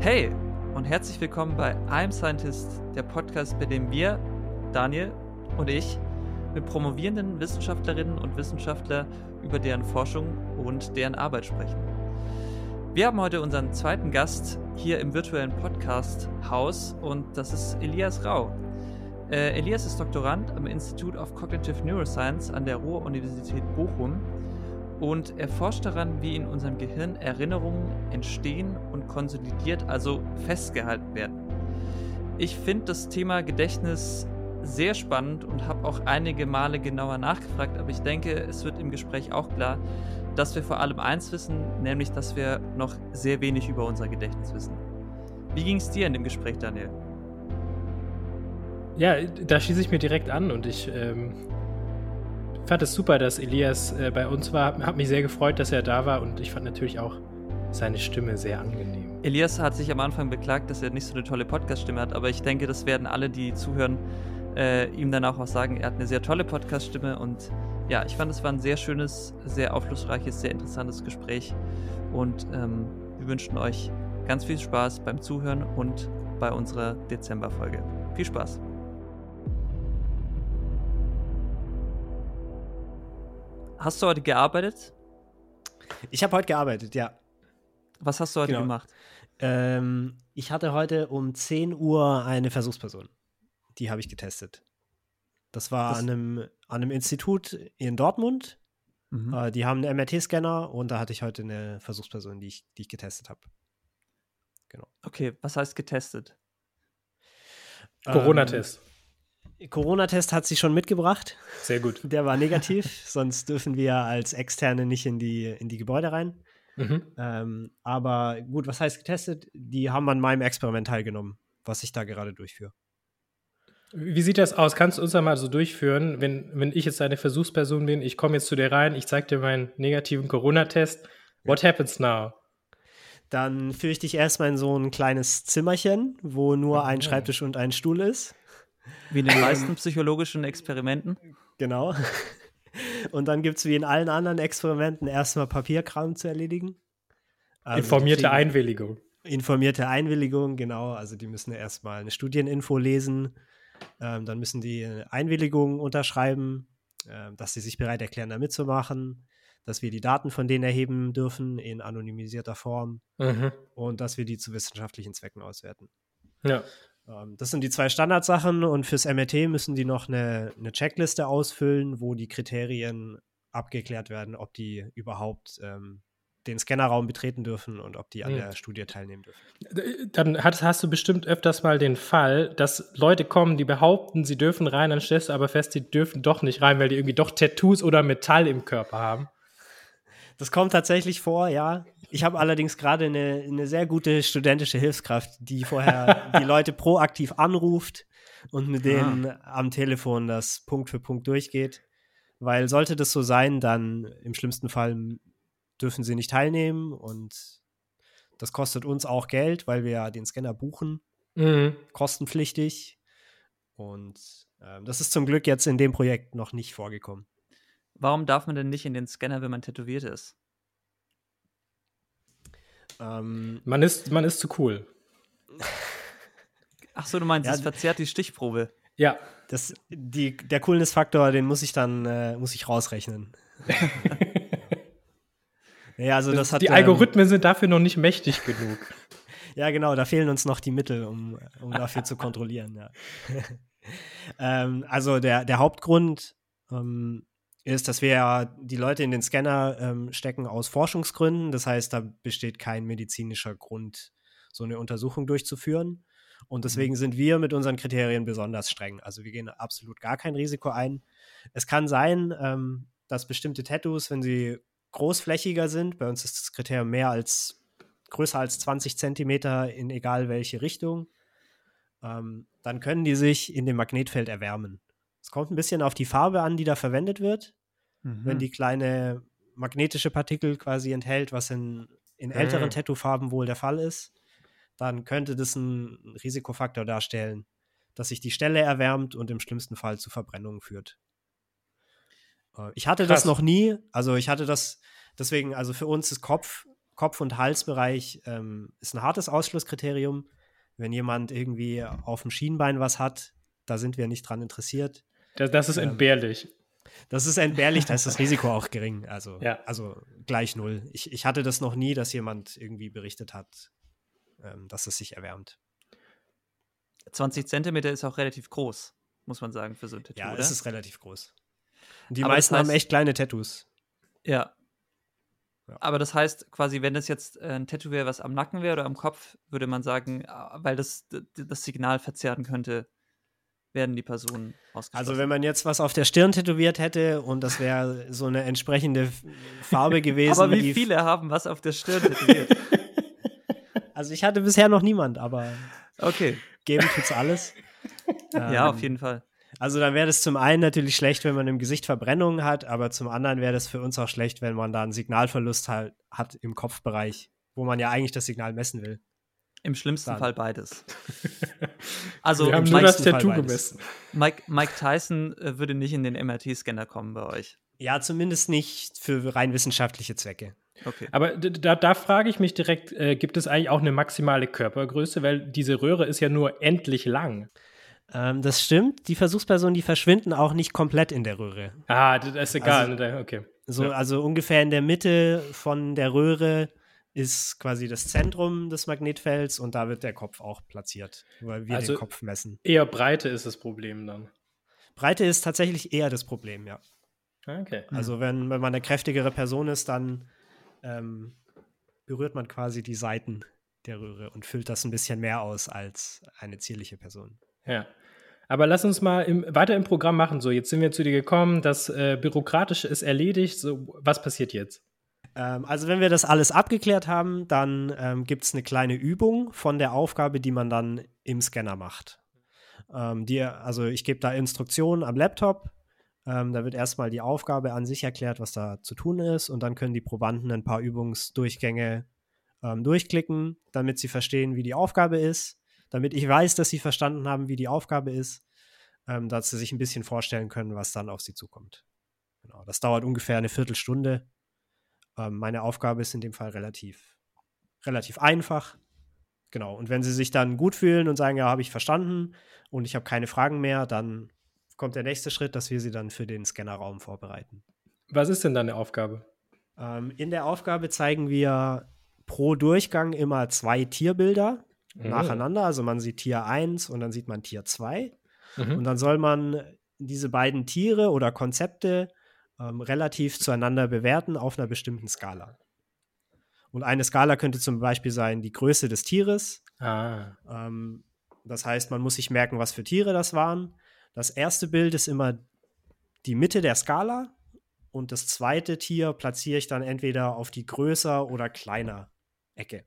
Hey und herzlich willkommen bei I'm Scientist, der Podcast, bei dem wir, Daniel und ich, mit promovierenden Wissenschaftlerinnen und Wissenschaftlern über deren Forschung und deren Arbeit sprechen. Wir haben heute unseren zweiten Gast hier im virtuellen Podcast-Haus und das ist Elias Rau. Äh, Elias ist Doktorand am Institute of Cognitive Neuroscience an der Ruhr-Universität Bochum und er forscht daran, wie in unserem Gehirn Erinnerungen entstehen und konsolidiert, also festgehalten werden. Ich finde das Thema Gedächtnis sehr spannend und habe auch einige Male genauer nachgefragt, aber ich denke, es wird im Gespräch auch klar, dass wir vor allem eins wissen, nämlich, dass wir noch sehr wenig über unser Gedächtnis wissen. Wie ging es dir in dem Gespräch, Daniel? Ja, da schließe ich mir direkt an und ich ähm, fand es super, dass Elias äh, bei uns war. Hat mich sehr gefreut, dass er da war und ich fand natürlich auch seine Stimme sehr angenehm. Elias hat sich am Anfang beklagt, dass er nicht so eine tolle Podcast-Stimme hat, aber ich denke, das werden alle, die zuhören, äh, ihm dann auch sagen. Er hat eine sehr tolle Podcast-Stimme und ja, ich fand, es war ein sehr schönes, sehr aufschlussreiches, sehr interessantes Gespräch und ähm, wir wünschen euch ganz viel Spaß beim Zuhören und bei unserer Dezember-Folge. Viel Spaß! Hast du heute gearbeitet? Ich habe heute gearbeitet, ja. Was hast du heute Genau. gemacht? Ähm, ich hatte heute um 10 Uhr eine Versuchsperson. Die habe ich getestet. Das war Das- an, einem, an einem Institut in Dortmund. Mhm. Äh, die haben einen MRT-Scanner und da hatte ich heute eine Versuchsperson, die ich, die ich getestet habe. Okay, was heißt getestet? Corona-Test. Ähm, Corona-Test hat sie schon mitgebracht. Sehr gut. Der war negativ, sonst dürfen wir als Externe nicht in die, in die Gebäude rein. Mhm. Ähm, aber gut, was heißt getestet? Die haben an meinem Experiment teilgenommen, was ich da gerade durchführe. Wie sieht das aus? Kannst du uns da mal so durchführen, wenn, wenn ich jetzt eine Versuchsperson bin, ich komme jetzt zu dir rein, ich zeige dir meinen negativen Corona-Test. What happens now? Dann führe ich dich erstmal in so ein kleines Zimmerchen, wo nur ein Ah. Schreibtisch und ein Stuhl ist. Wie in den meisten psychologischen Experimenten? Genau. Und dann gibt es wie in allen anderen Experimenten erstmal Papierkram zu erledigen. Also Informierte Einwilligung. Informierte Einwilligung, genau. Also die müssen erstmal eine Studieninfo lesen. Ähm, dann müssen die eine Einwilligung unterschreiben, ähm, dass sie sich bereit erklären, da mitzumachen, dass wir die Daten von denen erheben dürfen in anonymisierter Form Mhm. und dass wir die zu wissenschaftlichen Zwecken auswerten. Ja. Ähm, das sind die zwei Standardsachen und fürs MRT müssen die noch eine, eine Checkliste ausfüllen, wo die Kriterien abgeklärt werden, ob die überhaupt ähm, den Scannerraum betreten dürfen und ob die an Hm. der Studie teilnehmen dürfen. Dann hast, hast du bestimmt öfters mal den Fall, dass Leute kommen, die behaupten, sie dürfen rein, dann stellst du aber fest, die dürfen doch nicht rein, weil die irgendwie doch Tattoos oder Metall im Körper haben. Das kommt tatsächlich vor, ja. Ich habe allerdings gerade eine, eine sehr gute studentische Hilfskraft, die vorher die Leute proaktiv anruft und mit denen am Telefon das Punkt für Punkt durchgeht. Weil sollte das so sein, dann im schlimmsten Fall dürfen sie nicht teilnehmen und das kostet uns auch Geld, weil wir ja den Scanner buchen, Mhm. kostenpflichtig. Und ähm, das ist zum Glück jetzt in dem Projekt noch nicht vorgekommen. Warum darf man denn nicht in den Scanner, wenn man tätowiert ist? Ähm, Man, ist, man ist zu cool. Ach so, du meinst, Ja, es verzerrt die Stichprobe. Ja. Das, die, der Coolness-Faktor, den muss ich dann äh, muss ich rausrechnen. ja, also das hat die ähm, Algorithmen sind dafür noch nicht mächtig genug. ja, genau, da fehlen uns noch die Mittel, um, um dafür zu kontrollieren. Ja. ähm, also der, der Hauptgrund ähm, ist, dass wir ja die Leute in den Scanner ähm, stecken aus Forschungsgründen. Das heißt, da besteht kein medizinischer Grund, so eine Untersuchung durchzuführen. Und deswegen sind wir mit unseren Kriterien besonders streng. Also wir gehen absolut gar kein Risiko ein. Es kann sein, ähm, dass bestimmte Tattoos, wenn sie großflächiger sind, bei uns ist das Kriterium mehr als größer als 20 Zentimeter in egal welche Richtung, ähm, dann können die sich in dem Magnetfeld erwärmen. Es kommt ein bisschen auf die Farbe an, die da verwendet wird. Mhm. Wenn die kleine magnetische Partikel quasi enthält, was in, in älteren Mhm. Tattoo-Farben wohl der Fall ist, dann könnte das ein Risikofaktor darstellen, dass sich die Stelle erwärmt und im schlimmsten Fall zu Verbrennungen führt. Äh, Ich hatte das Krass. noch nie, also ich hatte das deswegen, also für uns ist Kopf, Kopf- und Halsbereich ähm, ist ein hartes Ausschlusskriterium. Wenn jemand irgendwie auf dem Schienbein was hat, da sind wir nicht dran interessiert. Das, das ist Ähm, entbehrlich. Das ist entbehrlich, da ist das Risiko auch gering. Also, Ja. also gleich null. Ich, ich hatte das noch nie, dass jemand irgendwie berichtet hat, ähm, dass es sich erwärmt. 20 Zentimeter ist auch relativ groß, muss man sagen, für so ein Tattoo. Ja, oder? es ist relativ groß. Und die Aber das meisten haben heißt- echt kleine Tattoos. Ja. Ja. Aber das heißt, quasi, wenn das jetzt äh, ein Tattoo wäre, was am Nacken wäre oder am Kopf, würde man sagen, ah, weil das das Signal verzerren könnte, werden die Personen ausgeschlossen. Also wenn man jetzt was auf der Stirn tätowiert hätte und das wäre so eine entsprechende Farbe gewesen. Aber wie viele haben was auf der Stirn tätowiert? Also ich hatte bisher noch niemand, aber Okay. geben tut's alles. Ja, auf Ähm, jeden Fall. Also dann wäre das zum einen natürlich schlecht, wenn man im Gesicht Verbrennungen hat, aber zum anderen wäre das für uns auch schlecht, wenn man da einen Signalverlust halt hat im Kopfbereich, wo man ja eigentlich das Signal messen will. Im schlimmsten dann. Fall beides. Also Wir haben im nur das meisten Fall Tattoo beides. gemessen. Mike, Mike Tyson äh, würde nicht in den MRT-Scanner kommen bei euch. Ja, zumindest nicht für rein wissenschaftliche Zwecke. Okay. Aber da, da frage ich mich direkt, äh, gibt es eigentlich auch eine maximale Körpergröße? Weil diese Röhre ist ja nur endlich lang. Ähm, das stimmt. Die Versuchspersonen, die verschwinden auch nicht komplett in der Röhre. Ah, das ist egal. Also- ne, okay. So, Ja. Also ungefähr in der Mitte von der Röhre ist quasi das Zentrum des Magnetfelds und da wird der Kopf auch platziert, weil wir Also- den Kopf messen. Eher Breite ist das Problem dann. Breite ist tatsächlich eher das Problem, ja. Ah, Okay. Also wenn, wenn man eine kräftigere Person ist, dann ähm, berührt man quasi die Seiten der Röhre und füllt das ein bisschen mehr aus als eine zierliche Person. Ja. Aber lass uns mal im, weiter im Programm machen. So, jetzt sind wir zu dir gekommen, das äh, Bürokratische ist erledigt. So, was passiert jetzt? Ähm, also wenn wir das alles abgeklärt haben, dann ähm, gibt es eine kleine Übung von der Aufgabe, die man dann im Scanner macht. Ähm, die, also ich gebe da Instruktionen am Laptop. Ähm, da wird erstmal die Aufgabe an sich erklärt, was da zu tun ist. Und dann können die Probanden ein paar Übungsdurchgänge ähm, durchklicken, damit sie verstehen, wie die Aufgabe ist. Damit ich weiß, dass sie verstanden haben, wie die Aufgabe ist. Ähm, dass sie sich ein bisschen vorstellen können, was dann auf sie zukommt. Genau, das dauert ungefähr eine Viertelstunde. Ähm, meine Aufgabe ist in dem Fall relativ, relativ einfach. Genau. Und wenn sie sich dann gut fühlen und sagen, ja, habe ich verstanden und ich habe keine Fragen mehr, dann kommt der nächste Schritt, dass wir sie dann für den Scannerraum vorbereiten. Was ist denn deine Aufgabe? Ähm, in der Aufgabe zeigen wir pro Durchgang immer zwei Tierbilder Mhm. nacheinander. Also man sieht Tier 1 und dann sieht man Tier 2. Mhm. Und dann soll man diese beiden Tiere oder Konzepte ähm, relativ zueinander bewerten auf einer bestimmten Skala. Und eine Skala könnte zum Beispiel sein die Größe des Tieres. Ah. Ähm, das heißt, man muss sich merken, was für Tiere das waren. Das erste Bild ist immer die Mitte der Skala und das zweite Tier platziere ich dann entweder auf die größer oder kleiner Ecke.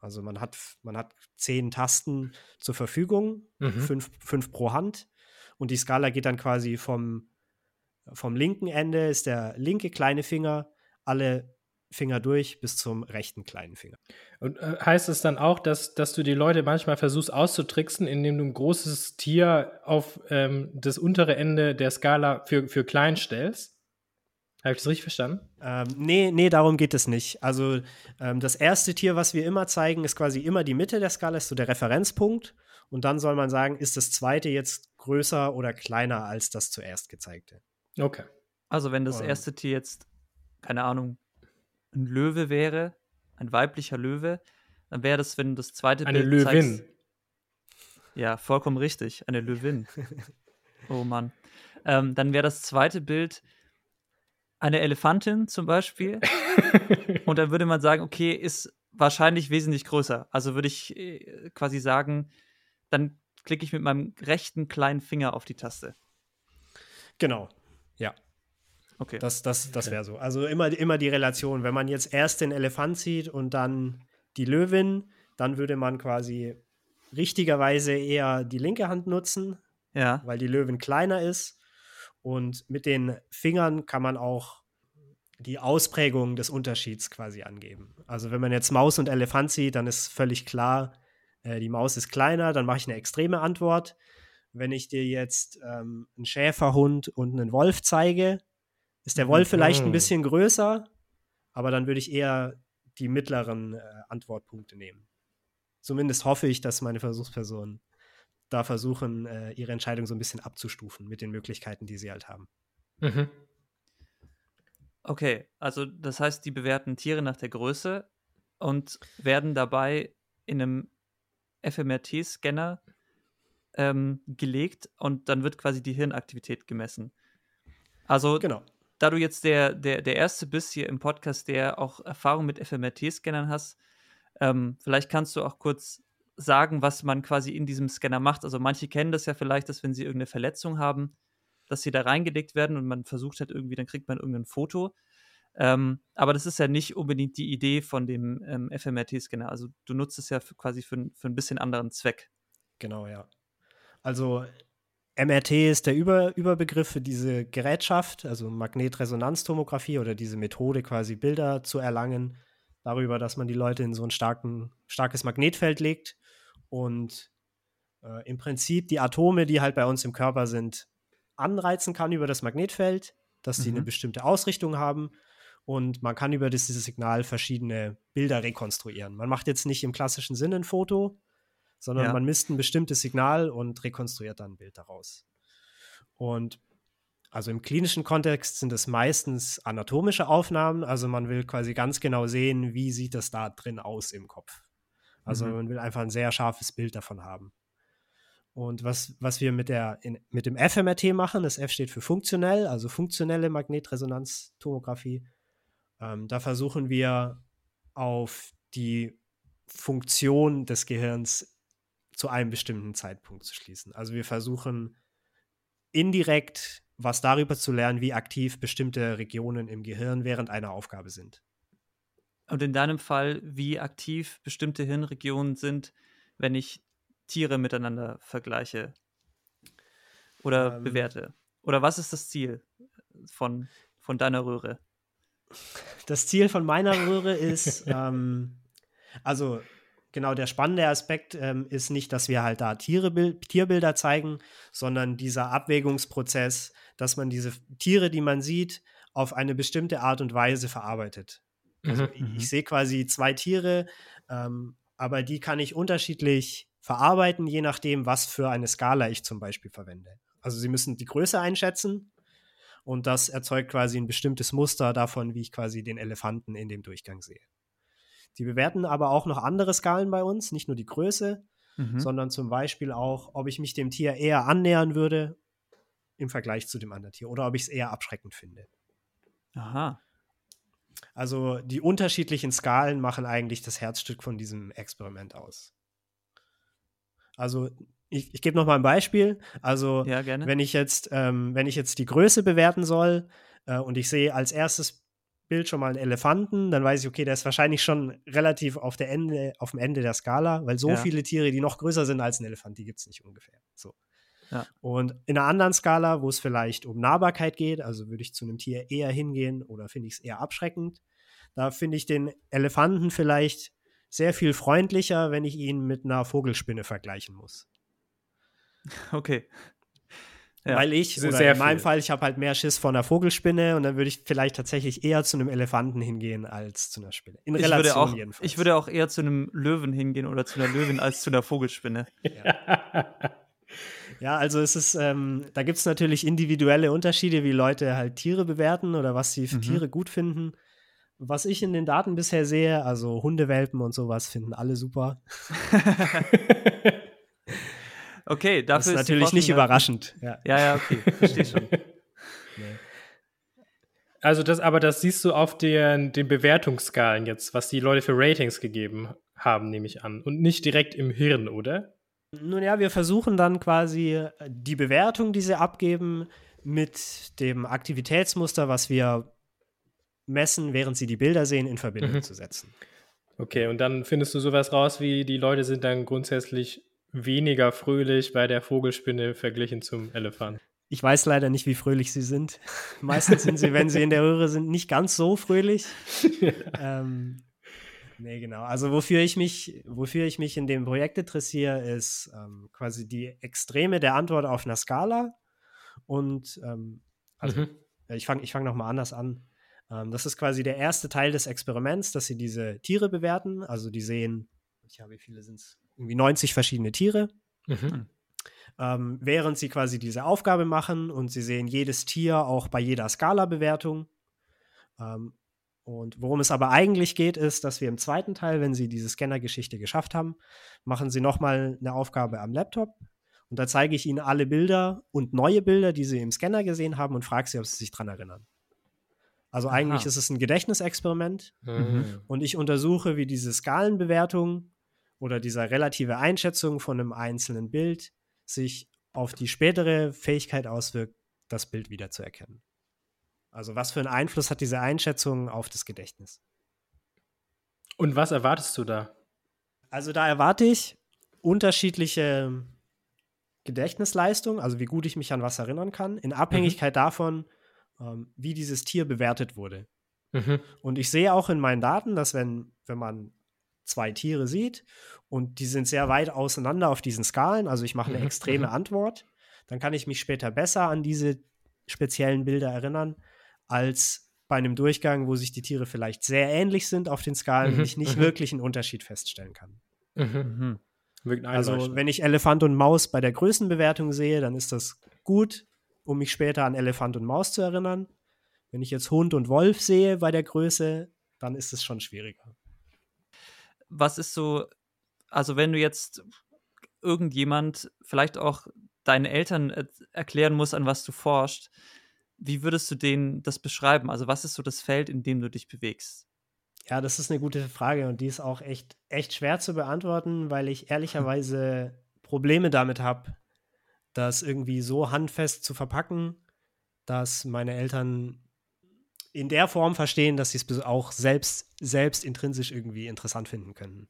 Also man hat, man hat zehn Tasten zur Verfügung, Mhm. fünf, fünf pro Hand. Und die Skala geht dann quasi vom, vom linken Ende ist der linke kleine Finger, alle Finger durch bis zum rechten kleinen Finger. Und äh, heißt es dann auch, dass, dass du die Leute manchmal versuchst auszutricksen, indem du ein großes Tier auf ähm, das untere Ende der Skala für, für klein stellst? Habe ich das richtig verstanden? Ähm, nee, nee, darum geht es nicht. Also ähm, das erste Tier, was wir immer zeigen, ist quasi immer die Mitte der Skala, ist so der Referenzpunkt. Und dann soll man sagen, ist das zweite jetzt größer oder kleiner als das zuerst gezeigte. Okay. Also wenn das Ähm. erste Tier jetzt, keine Ahnung, ein Löwe wäre, ein weiblicher Löwe, dann wäre das, wenn das zweite Eine Bild Löwin. zeigst- Ja, vollkommen richtig, eine Löwin. oh Mann. Ähm, dann wäre das zweite Bild eine Elefantin zum Beispiel. Und dann würde man sagen, okay, ist wahrscheinlich wesentlich größer. Also würde ich äh, quasi sagen, dann klicke ich mit meinem rechten kleinen Finger auf die Taste. Genau. Ja, Okay. das, das, das wäre so. Also immer, immer die Relation. Wenn man jetzt erst den Elefant sieht und dann die Löwin, dann würde man quasi richtigerweise eher die linke Hand nutzen, ja. weil die Löwin kleiner ist. Und mit den Fingern kann man auch die Ausprägung des Unterschieds quasi angeben. Also wenn man jetzt Maus und Elefant sieht, dann ist völlig klar, äh, die Maus ist kleiner, dann mache ich eine extreme Antwort. Wenn ich dir jetzt ähm, einen Schäferhund und einen Wolf zeige, ist der Wolf vielleicht ein Mhm. bisschen größer, aber dann würde ich eher die mittleren äh, Antwortpunkte nehmen. Zumindest hoffe ich, dass meine Versuchspersonen da versuchen, äh, ihre Entscheidung so ein bisschen abzustufen mit den Möglichkeiten, die sie halt haben. Mhm. Okay, also das heißt, die bewerten Tiere nach der Größe und werden dabei in einem FMRT-Scanner ähm, gelegt und dann wird quasi die Hirnaktivität gemessen. Also, genau. da du jetzt der, der, der Erste bist hier im Podcast, der auch Erfahrung mit FMRT-Scannern hast, ähm, vielleicht kannst du auch kurz sagen, was man quasi in diesem Scanner macht. Also manche kennen das ja vielleicht, dass wenn sie irgendeine Verletzung haben, dass sie da reingelegt werden und man versucht halt irgendwie, dann kriegt man irgendein Foto. Ähm, aber das ist ja nicht unbedingt die Idee von dem ähm, FMRT-Scanner. Also du nutzt es ja für, quasi für, für ein bisschen anderen Zweck. Genau, ja. Also MRT ist der Über Überbegriff für diese Gerätschaft, also Magnetresonanztomographie oder diese Methode, quasi Bilder zu erlangen, darüber, dass man die Leute in so ein starken, starkes Magnetfeld legt und äh, im Prinzip die Atome, die halt bei uns im Körper sind, anreizen kann über das Magnetfeld, dass sie mhm. eine bestimmte Ausrichtung haben und man kann über dieses Signal verschiedene Bilder rekonstruieren. Man macht jetzt nicht im klassischen Sinne ein Foto, sondern ja. man misst ein bestimmtes Signal und rekonstruiert dann ein Bild daraus. Und also im klinischen Kontext sind es meistens anatomische Aufnahmen, also man will quasi ganz genau sehen, wie sieht das da drin aus im Kopf. Also mhm. man will einfach ein sehr scharfes Bild davon haben. Und was, was wir mit, der, in, mit dem FMRT machen, das F steht für funktionell, also funktionelle Magnetresonanztomographie. Ähm, da versuchen wir auf die Funktion des Gehirns zu einem bestimmten Zeitpunkt zu schließen. Also wir versuchen indirekt was darüber zu lernen, wie aktiv bestimmte Regionen im Gehirn während einer Aufgabe sind. Und in deinem Fall, wie aktiv bestimmte Hirnregionen sind, wenn ich Tiere miteinander vergleiche oder ähm, bewerte? Oder was ist das Ziel von, von deiner Röhre? Das Ziel von meiner Röhre ist, ähm, also genau der spannende Aspekt ähm, ist nicht, dass wir halt da Tiere, Tierbilder zeigen, sondern dieser Abwägungsprozess, dass man diese Tiere, die man sieht, auf eine bestimmte Art und Weise verarbeitet. Also mhm, ich, ich mhm. sehe quasi zwei Tiere, ähm, aber die kann ich unterschiedlich verarbeiten, je nachdem, was für eine Skala ich zum Beispiel verwende. Also Sie müssen die Größe einschätzen und das erzeugt quasi ein bestimmtes Muster davon, wie ich quasi den Elefanten in dem Durchgang sehe. Die bewerten aber auch noch andere Skalen bei uns, nicht nur die Größe, mhm. sondern zum Beispiel auch, ob ich mich dem Tier eher annähern würde im Vergleich zu dem anderen Tier oder ob ich es eher abschreckend finde. Aha. Also die unterschiedlichen Skalen machen eigentlich das Herzstück von diesem Experiment aus. Also ich, ich gebe noch mal ein Beispiel. Also ja, wenn ich jetzt, ähm, wenn ich jetzt die Größe bewerten soll äh, und ich sehe als erstes Bild schon mal einen Elefanten, dann weiß ich, okay, der ist wahrscheinlich schon relativ auf, der Ende, auf dem Ende der Skala, weil so ja. viele Tiere, die noch größer sind als ein Elefant, die gibt es nicht ungefähr. So. Ja. Und in einer anderen Skala, wo es vielleicht um Nahbarkeit geht, also würde ich zu einem Tier eher hingehen oder finde ich es eher abschreckend, da finde ich den Elefanten vielleicht sehr viel freundlicher, wenn ich ihn mit einer Vogelspinne vergleichen muss. Okay. Ja, Weil ich, oder in meinem viel. Fall, ich habe halt mehr Schiss vor einer Vogelspinne und dann würde ich vielleicht tatsächlich eher zu einem Elefanten hingehen als zu einer Spinne. In ich Relation würde auch, jedenfalls. Ich würde auch eher zu einem Löwen hingehen oder zu einer Löwin als zu einer Vogelspinne. Ja, ja also es ist, ähm, da gibt es natürlich individuelle Unterschiede, wie Leute halt Tiere bewerten oder was sie für mhm. Tiere gut finden. Was ich in den Daten bisher sehe, also Hundewelpen und sowas, finden alle super. okay, dafür das ist, ist natürlich nicht überraschend. Ja, ja, ja okay, verstehe schon. Also das, aber das siehst du auf den, den Bewertungsskalen jetzt, was die Leute für Ratings gegeben haben, nehme ich an. Und nicht direkt im Hirn, oder? Nun ja, wir versuchen dann quasi die Bewertung, die sie abgeben, mit dem Aktivitätsmuster, was wir messen, während sie die Bilder sehen, in Verbindung mhm. zu setzen. Okay, und dann findest du sowas raus, wie die Leute sind dann grundsätzlich weniger fröhlich bei der Vogelspinne verglichen zum Elefant. Ich weiß leider nicht, wie fröhlich sie sind. Meistens sind sie, wenn sie in der Röhre sind, nicht ganz so fröhlich. ähm, nee, genau. Also wofür ich mich, wofür ich mich in dem Projekt interessiere, ist ähm, quasi die Extreme der Antwort auf einer Skala. Und ähm, also, mhm. ich fange ich fang nochmal anders an. Ähm, das ist quasi der erste Teil des Experiments, dass sie diese Tiere bewerten. Also die sehen, ja, wie viele sind es? Irgendwie 90 verschiedene Tiere. Mhm. Ähm, während sie quasi diese Aufgabe machen und sie sehen jedes Tier auch bei jeder Skala-Bewertung. Ähm, und worum es aber eigentlich geht, ist, dass wir im zweiten Teil, wenn sie diese Scanner-Geschichte geschafft haben, machen sie nochmal eine Aufgabe am Laptop. Und da zeige ich ihnen alle Bilder und neue Bilder, die sie im Scanner gesehen haben und frage sie, ob sie sich daran erinnern. Also Aha. eigentlich ist es ein Gedächtnisexperiment mhm. und ich untersuche, wie diese Skalenbewertung oder diese relative Einschätzung von einem einzelnen Bild sich auf die spätere Fähigkeit auswirkt, das Bild wiederzuerkennen. Also was für einen Einfluss hat diese Einschätzung auf das Gedächtnis? Und was erwartest du da? Also da erwarte ich unterschiedliche Gedächtnisleistung, also wie gut ich mich an was erinnern kann, in Abhängigkeit mhm. davon, ähm, wie dieses Tier bewertet wurde. Mhm. Und ich sehe auch in meinen Daten, dass wenn, wenn man zwei Tiere sieht und die sind sehr weit auseinander auf diesen Skalen, also ich mache eine mhm. extreme mhm. Antwort, dann kann ich mich später besser an diese speziellen Bilder erinnern, als bei einem Durchgang, wo sich die Tiere vielleicht sehr ähnlich sind auf den Skalen mhm. und ich nicht mhm. wirklich einen Unterschied feststellen kann. Mhm. Also, wenn ich Elefant und Maus bei der Größenbewertung sehe, dann ist das gut um mich später an Elefant und Maus zu erinnern. Wenn ich jetzt Hund und Wolf sehe bei der Größe, dann ist es schon schwieriger. Was ist so, also wenn du jetzt irgendjemand, vielleicht auch deine Eltern erklären muss, an was du forschst, wie würdest du denen das beschreiben? Also was ist so das Feld, in dem du dich bewegst? Ja, das ist eine gute Frage und die ist auch echt, echt schwer zu beantworten, weil ich ehrlicherweise Probleme damit habe, das irgendwie so handfest zu verpacken, dass meine Eltern in der Form verstehen, dass sie es auch selbst, selbst intrinsisch irgendwie interessant finden können.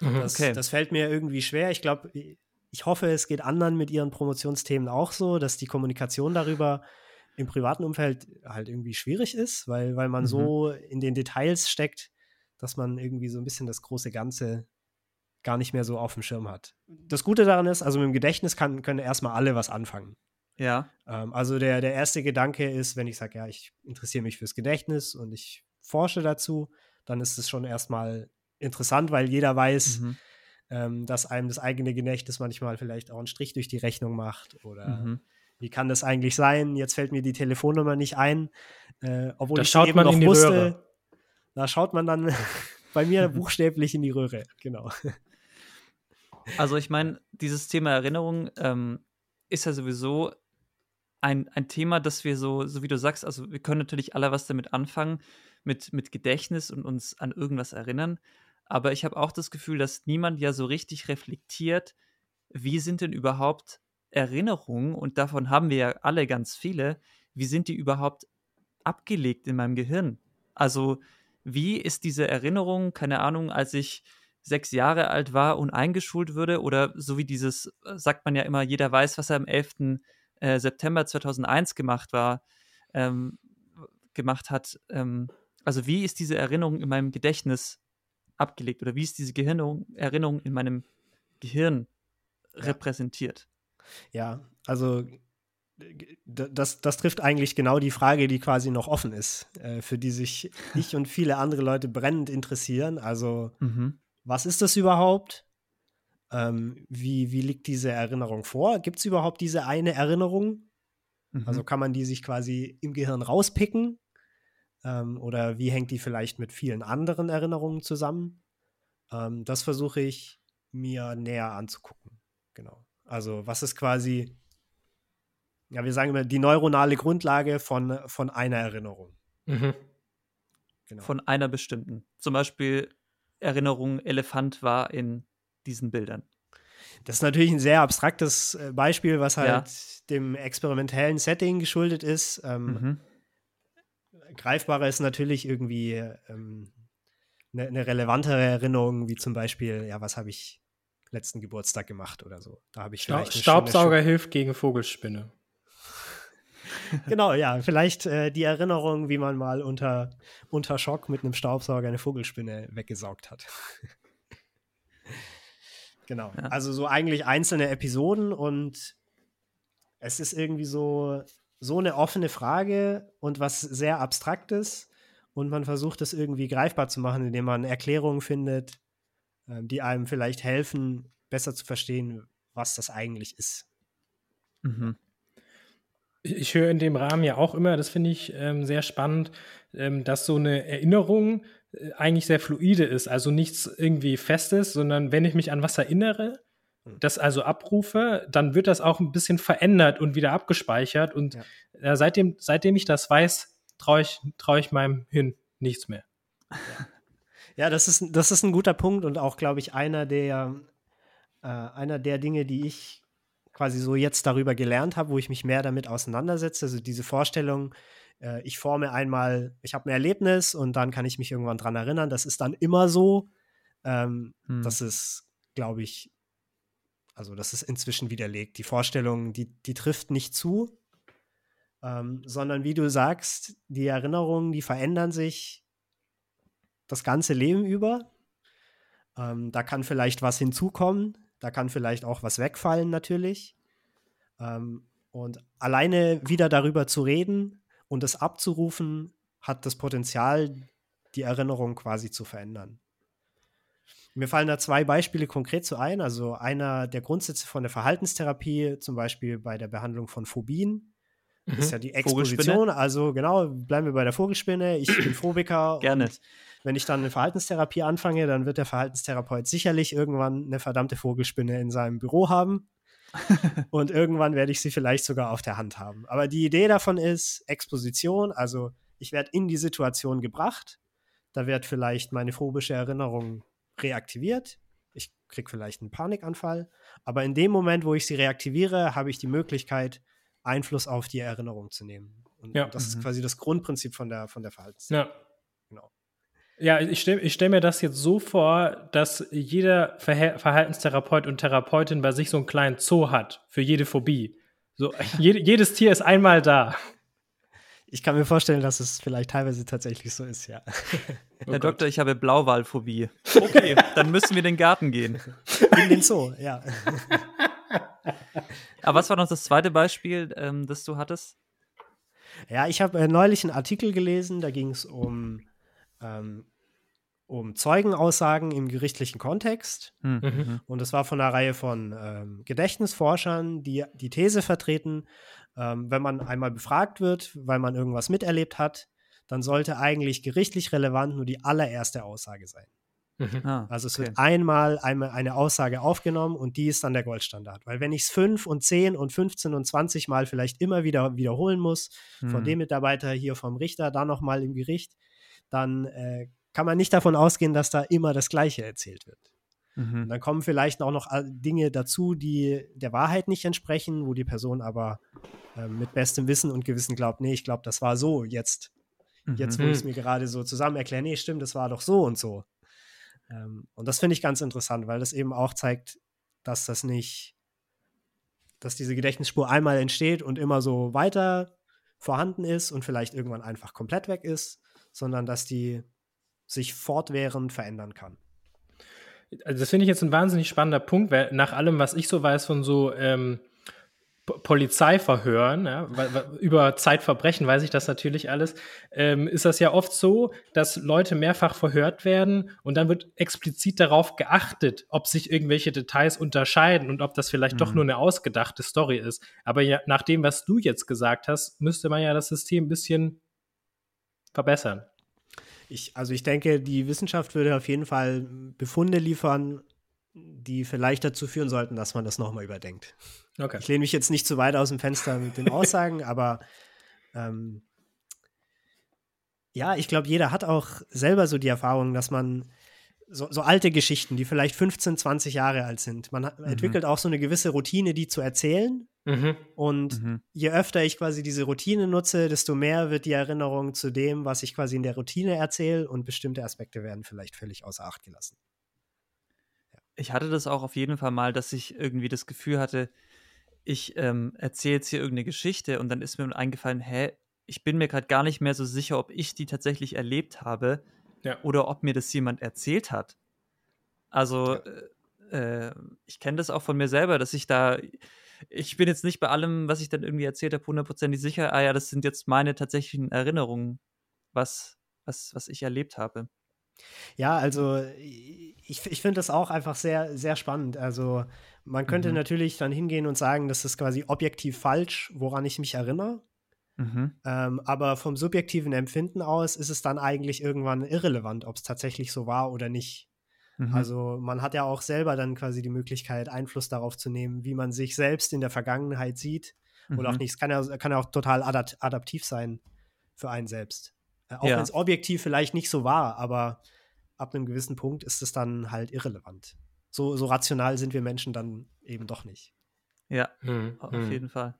Mhm, das, okay. das fällt mir irgendwie schwer. Ich glaube, ich hoffe, es geht anderen mit ihren Promotionsthemen auch so, dass die Kommunikation darüber im privaten Umfeld halt irgendwie schwierig ist, weil, weil man mhm. so in den Details steckt, dass man irgendwie so ein bisschen das große Ganze gar nicht mehr so auf dem Schirm hat. Das Gute daran ist, also mit dem Gedächtnis kann, können erstmal alle was anfangen. Ja. Ähm, also der, der erste Gedanke ist, wenn ich sage, ja, ich interessiere mich fürs Gedächtnis und ich forsche dazu, dann ist es schon erstmal interessant, weil jeder weiß, mhm. ähm, dass einem das eigene Gedächtnis manchmal vielleicht auch einen Strich durch die Rechnung macht oder mhm. wie kann das eigentlich sein? Jetzt fällt mir die Telefonnummer nicht ein, äh, obwohl da ich schaut eben man noch wusste. Röhre. Da schaut man dann bei mir buchstäblich in die Röhre, genau. Also ich meine, dieses Thema Erinnerung ähm, ist ja sowieso ein, ein Thema, das wir so, so wie du sagst, also wir können natürlich alle was damit anfangen, mit, mit Gedächtnis und uns an irgendwas erinnern. Aber ich habe auch das Gefühl, dass niemand ja so richtig reflektiert, wie sind denn überhaupt Erinnerungen, und davon haben wir ja alle ganz viele, wie sind die überhaupt abgelegt in meinem Gehirn? Also, wie ist diese Erinnerung, keine Ahnung, als ich sechs Jahre alt war und eingeschult würde oder so wie dieses, sagt man ja immer, jeder weiß, was er am 11. Äh, September 2001 gemacht war, ähm, gemacht hat. Ähm, also wie ist diese Erinnerung in meinem Gedächtnis abgelegt oder wie ist diese Gehirnung, Erinnerung in meinem Gehirn repräsentiert? Ja, also das, das trifft eigentlich genau die Frage, die quasi noch offen ist, äh, für die sich ich und viele andere Leute brennend interessieren. Also mhm was ist das überhaupt? Ähm, wie, wie liegt diese Erinnerung vor? Gibt es überhaupt diese eine Erinnerung? Mhm. Also kann man die sich quasi im Gehirn rauspicken? Ähm, oder wie hängt die vielleicht mit vielen anderen Erinnerungen zusammen? Ähm, das versuche ich mir näher anzugucken. Genau. Also, was ist quasi, ja, wir sagen immer, die neuronale Grundlage von, von einer Erinnerung. Mhm. Genau. Von einer bestimmten. Zum Beispiel Erinnerung Elefant war in diesen Bildern. Das ist natürlich ein sehr abstraktes äh, Beispiel, was halt ja. dem experimentellen Setting geschuldet ist. Ähm, mhm. Greifbarer ist natürlich irgendwie ähm, eine, eine relevantere Erinnerung, wie zum Beispiel, ja, was habe ich letzten Geburtstag gemacht oder so. Da habe ich Sta Staubsauger hilft gegen Vogelspinne genau, ja. Vielleicht äh, die Erinnerung, wie man mal unter, unter Schock mit einem Staubsauger eine Vogelspinne weggesaugt hat. genau. Ja. Also so eigentlich einzelne Episoden und es ist irgendwie so, so eine offene Frage und was sehr Abstraktes. und man versucht es irgendwie greifbar zu machen, indem man Erklärungen findet, äh, die einem vielleicht helfen, besser zu verstehen, was das eigentlich ist. Mhm. Ich höre in dem Rahmen ja auch immer, das finde ich ähm, sehr spannend, ähm, dass so eine Erinnerung eigentlich sehr fluide ist, also nichts irgendwie Festes, sondern wenn ich mich an was erinnere, hm. das also abrufe, dann wird das auch ein bisschen verändert und wieder abgespeichert. Und ja. äh, seitdem, seitdem ich das weiß, traue ich, trau ich meinem Hirn nichts mehr. Ja. ja, das, ist, das ist ein guter Punkt und auch, glaube ich, einer der, äh, einer der Dinge, die ich quasi so jetzt darüber gelernt habe, wo ich mich mehr damit auseinandersetze. Also diese Vorstellung, äh, ich forme einmal, ich habe ein Erlebnis und dann kann ich mich irgendwann dran erinnern. Das ist dann immer so. Ähm, hm. Das ist, glaube ich, also das ist inzwischen widerlegt. Die Vorstellung, die, die trifft nicht zu, ähm, sondern wie du sagst, die Erinnerungen, die verändern sich das ganze Leben über. Ähm, da kann vielleicht was hinzukommen, da kann vielleicht auch was wegfallen natürlich. Ähm, und alleine wieder darüber zu reden und es abzurufen, hat das Potenzial, die Erinnerung quasi zu verändern. Mir fallen da zwei Beispiele konkret zu ein. Also einer der Grundsätze von der Verhaltenstherapie, zum Beispiel bei der Behandlung von Phobien, mhm. ist ja die Exposition. Also genau, bleiben wir bei der Vogelspinne. Ich bin Phobiker. Gerne. wenn ich dann eine Verhaltenstherapie anfange, dann wird der Verhaltenstherapeut sicherlich irgendwann eine verdammte Vogelspinne in seinem Büro haben. und irgendwann werde ich sie vielleicht sogar auf der Hand haben. Aber die Idee davon ist Exposition, also ich werde in die Situation gebracht. Da wird vielleicht meine phobische Erinnerung reaktiviert. Ich kriege vielleicht einen Panikanfall. Aber in dem Moment, wo ich sie reaktiviere, habe ich die Möglichkeit, Einfluss auf die Erinnerung zu nehmen. Und, ja. das mhm. ist quasi das Grundprinzip von der, von der Verhaltenstherapie. Ja. Ja, ich stelle ich stell mir das jetzt so vor, dass jeder Verha Verhaltenstherapeut und Therapeutin bei sich so einen kleinen Zoo hat für jede Phobie. So, jede, jedes Tier ist einmal da. Ich kann mir vorstellen, dass es vielleicht teilweise tatsächlich so ist, ja. Herr oh Doktor, ich habe Blauwalphobie. Okay, dann müssen wir in den Garten gehen. In den Zoo, ja. Aber was war noch das zweite Beispiel, ähm, das du hattest? Ja, ich habe äh, neulich einen Artikel gelesen, da ging es um, ähm, um Zeugenaussagen im gerichtlichen Kontext. Hm. Mhm. Und das war von einer Reihe von ähm, Gedächtnisforschern, die die These vertreten, ähm, wenn man einmal befragt wird, weil man irgendwas miterlebt hat, dann sollte eigentlich gerichtlich relevant nur die allererste Aussage sein. Mhm. Ah, also es okay. wird einmal eine, eine Aussage aufgenommen und die ist dann der Goldstandard. Weil wenn ich es fünf und zehn und 15 und 20 Mal vielleicht immer wieder wiederholen muss, mhm. von dem Mitarbeiter hier vom Richter, dann nochmal im Gericht, dann äh, kann man nicht davon ausgehen, dass da immer das Gleiche erzählt wird. Mhm. Und dann kommen vielleicht auch noch Dinge dazu, die der Wahrheit nicht entsprechen, wo die Person aber äh, mit bestem Wissen und Gewissen glaubt, nee, ich glaube, das war so jetzt. Jetzt, wo ich es mhm. mir gerade so zusammen erkläre, nee, stimmt, das war doch so und so. Ähm, und das finde ich ganz interessant, weil das eben auch zeigt, dass das nicht, dass diese Gedächtnisspur einmal entsteht und immer so weiter vorhanden ist und vielleicht irgendwann einfach komplett weg ist, sondern dass die sich fortwährend verändern kann. Also das finde ich jetzt ein wahnsinnig spannender Punkt, weil nach allem, was ich so weiß von so ähm, Polizeiverhören, ja, über Zeitverbrechen weiß ich das natürlich alles, ähm, ist das ja oft so, dass Leute mehrfach verhört werden und dann wird explizit darauf geachtet, ob sich irgendwelche Details unterscheiden und ob das vielleicht mhm. doch nur eine ausgedachte Story ist. Aber ja, nach dem, was du jetzt gesagt hast, müsste man ja das System ein bisschen verbessern. Ich, also ich denke, die Wissenschaft würde auf jeden Fall Befunde liefern, die vielleicht dazu führen sollten, dass man das nochmal überdenkt. Okay. Ich lehne mich jetzt nicht zu weit aus dem Fenster mit den Aussagen, aber ähm, ja, ich glaube, jeder hat auch selber so die Erfahrung, dass man so, so, alte Geschichten, die vielleicht 15, 20 Jahre alt sind, man mhm. entwickelt auch so eine gewisse Routine, die zu erzählen. Mhm. Und mhm. je öfter ich quasi diese Routine nutze, desto mehr wird die Erinnerung zu dem, was ich quasi in der Routine erzähle und bestimmte Aspekte werden vielleicht völlig außer Acht gelassen ich hatte das auch auf jeden Fall mal, dass ich irgendwie das Gefühl hatte, ich ähm, erzähle jetzt hier irgendeine Geschichte und dann ist mir eingefallen, hä, ich bin mir gerade gar nicht mehr so sicher, ob ich die tatsächlich erlebt habe ja. oder ob mir das jemand erzählt hat. Also ja. äh, äh ich kenne das auch von mir selber, dass ich da, ich bin jetzt nicht bei allem, was ich dann irgendwie erzählt habe, hundertprozentig sicher, ah ja, das sind jetzt meine tatsächlichen Erinnerungen, was was, was ich erlebt habe. Ja, also ich, ich finde das auch einfach sehr, sehr spannend. Also man könnte mhm. natürlich dann hingehen und sagen, das ist quasi objektiv falsch, woran ich mich erinnere. Mhm. Ähm, aber vom subjektiven Empfinden aus ist es dann eigentlich irgendwann irrelevant, ob es tatsächlich so war oder nicht. Mhm. Also man hat ja auch selber dann quasi die Möglichkeit, Einfluss darauf zu nehmen, wie man sich selbst in der Vergangenheit sieht mhm. oder auch mhm. nicht. Es kann ja, kann ja auch total adapt adaptiv sein für einen selbst. Äh, auch ja. wenn es objektiv vielleicht nicht so war, aber ab einem gewissen Punkt ist es dann halt irrelevant. So, so rational sind wir Menschen dann eben doch nicht. Ja, mhm. auf mhm. jeden Fall.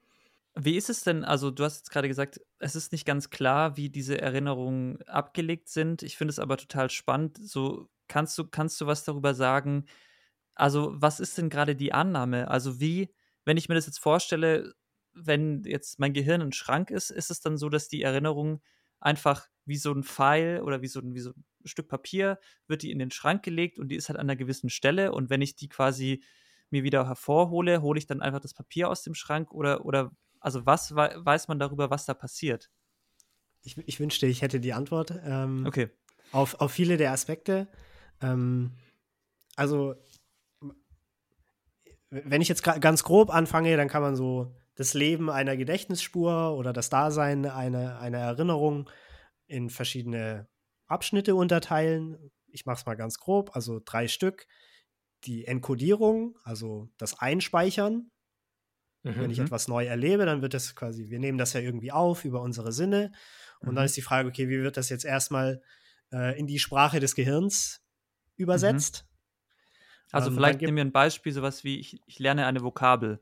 Wie ist es denn, also du hast jetzt gerade gesagt, es ist nicht ganz klar, wie diese Erinnerungen abgelegt sind. Ich finde es aber total spannend. So, kannst du, kannst du was darüber sagen? Also, was ist denn gerade die Annahme? Also, wie, wenn ich mir das jetzt vorstelle, wenn jetzt mein Gehirn ein Schrank ist, ist es dann so, dass die Erinnerung einfach wie so ein Pfeil oder wie so ein, wie so ein Stück Papier, wird die in den Schrank gelegt und die ist halt an einer gewissen Stelle. Und wenn ich die quasi mir wieder hervorhole, hole ich dann einfach das Papier aus dem Schrank oder, oder also was weiß man darüber, was da passiert? Ich, ich wünschte, ich hätte die Antwort. Ähm, okay. Auf, auf viele der Aspekte. Ähm, also, wenn ich jetzt ganz grob anfange, dann kann man so das Leben einer Gedächtnisspur oder das Dasein einer, einer Erinnerung in verschiedene Abschnitte unterteilen. Ich mache es mal ganz grob, also drei Stück. Die Enkodierung, also das Einspeichern. Mhm. Wenn ich mhm. etwas neu erlebe, dann wird das quasi, wir nehmen das ja irgendwie auf über unsere Sinne. Und mhm. dann ist die Frage, okay, wie wird das jetzt erstmal äh, in die Sprache des Gehirns übersetzt? Mhm. Also ähm, vielleicht nehmen wir ein Beispiel, sowas wie, ich, ich lerne eine Vokabel.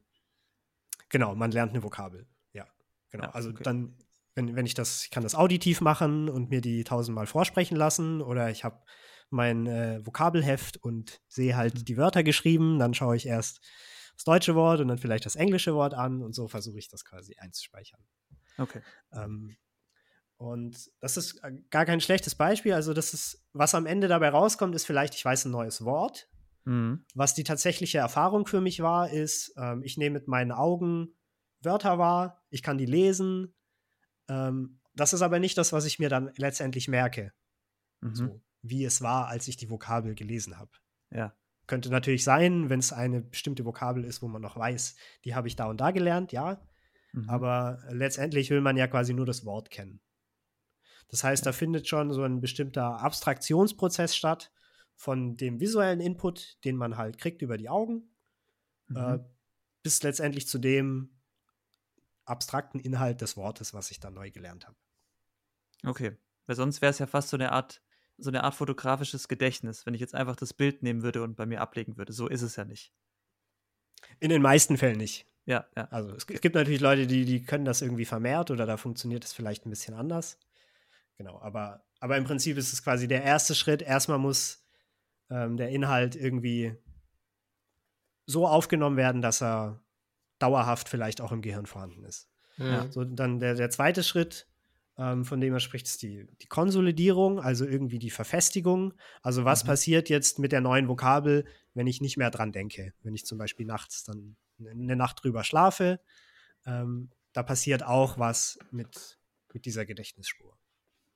Genau, man lernt eine Vokabel. Ja, genau. Ja, also okay. dann, wenn, wenn ich das, ich kann das auditiv machen und mir die tausendmal vorsprechen lassen oder ich habe mein äh, Vokabelheft und sehe halt mhm. die Wörter geschrieben, dann schaue ich erst das deutsche Wort und dann vielleicht das englische Wort an und so versuche ich das quasi einzuspeichern. Okay. Ähm, und das ist äh, gar kein schlechtes Beispiel. Also, das ist, was am Ende dabei rauskommt, ist vielleicht, ich weiß ein neues Wort, Mhm. Was die tatsächliche Erfahrung für mich war, ist, ähm, ich nehme mit meinen Augen Wörter wahr, ich kann die lesen. Ähm, das ist aber nicht das, was ich mir dann letztendlich merke. Mhm. So, wie es war, als ich die Vokabel gelesen habe. Ja. Könnte natürlich sein, wenn es eine bestimmte Vokabel ist, wo man noch weiß, die habe ich da und da gelernt, ja. Mhm. Aber letztendlich will man ja quasi nur das Wort kennen. Das heißt, da findet schon so ein bestimmter Abstraktionsprozess statt, von dem visuellen Input, den man halt kriegt über die Augen, mhm. äh, bis letztendlich zu dem abstrakten Inhalt des Wortes, was ich dann neu gelernt habe. Okay, weil sonst wäre es ja fast so eine Art so eine Art fotografisches Gedächtnis, wenn ich jetzt einfach das Bild nehmen würde und bei mir ablegen würde. So ist es ja nicht. In den meisten Fällen nicht. Ja, ja. Also es, es gibt natürlich Leute, die, die können das irgendwie vermehrt oder da funktioniert es vielleicht ein bisschen anders. Genau, aber, aber im Prinzip ist es quasi der erste Schritt. Erstmal muss ähm, der Inhalt irgendwie so aufgenommen werden, dass er dauerhaft vielleicht auch im Gehirn vorhanden ist. Ja. So, dann der, der zweite Schritt, ähm, von dem er spricht, ist die, die Konsolidierung, also irgendwie die Verfestigung. Also was mhm. passiert jetzt mit der neuen Vokabel, wenn ich nicht mehr dran denke? Wenn ich zum Beispiel nachts dann eine Nacht drüber schlafe, ähm, da passiert auch was mit, mit dieser Gedächtnisspur.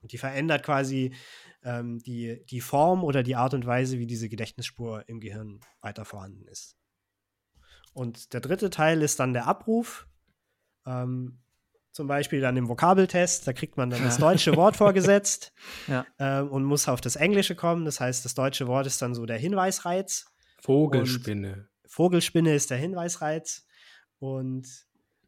Und die verändert quasi ähm, die, die Form oder die Art und Weise, wie diese Gedächtnisspur im Gehirn weiter vorhanden ist. Und der dritte Teil ist dann der Abruf. Ähm, zum Beispiel dann im Vokabeltest, da kriegt man dann das deutsche Wort vorgesetzt ja. ähm, und muss auf das Englische kommen. Das heißt, das deutsche Wort ist dann so der Hinweisreiz. Vogelspinne. Vogelspinne ist der Hinweisreiz. Und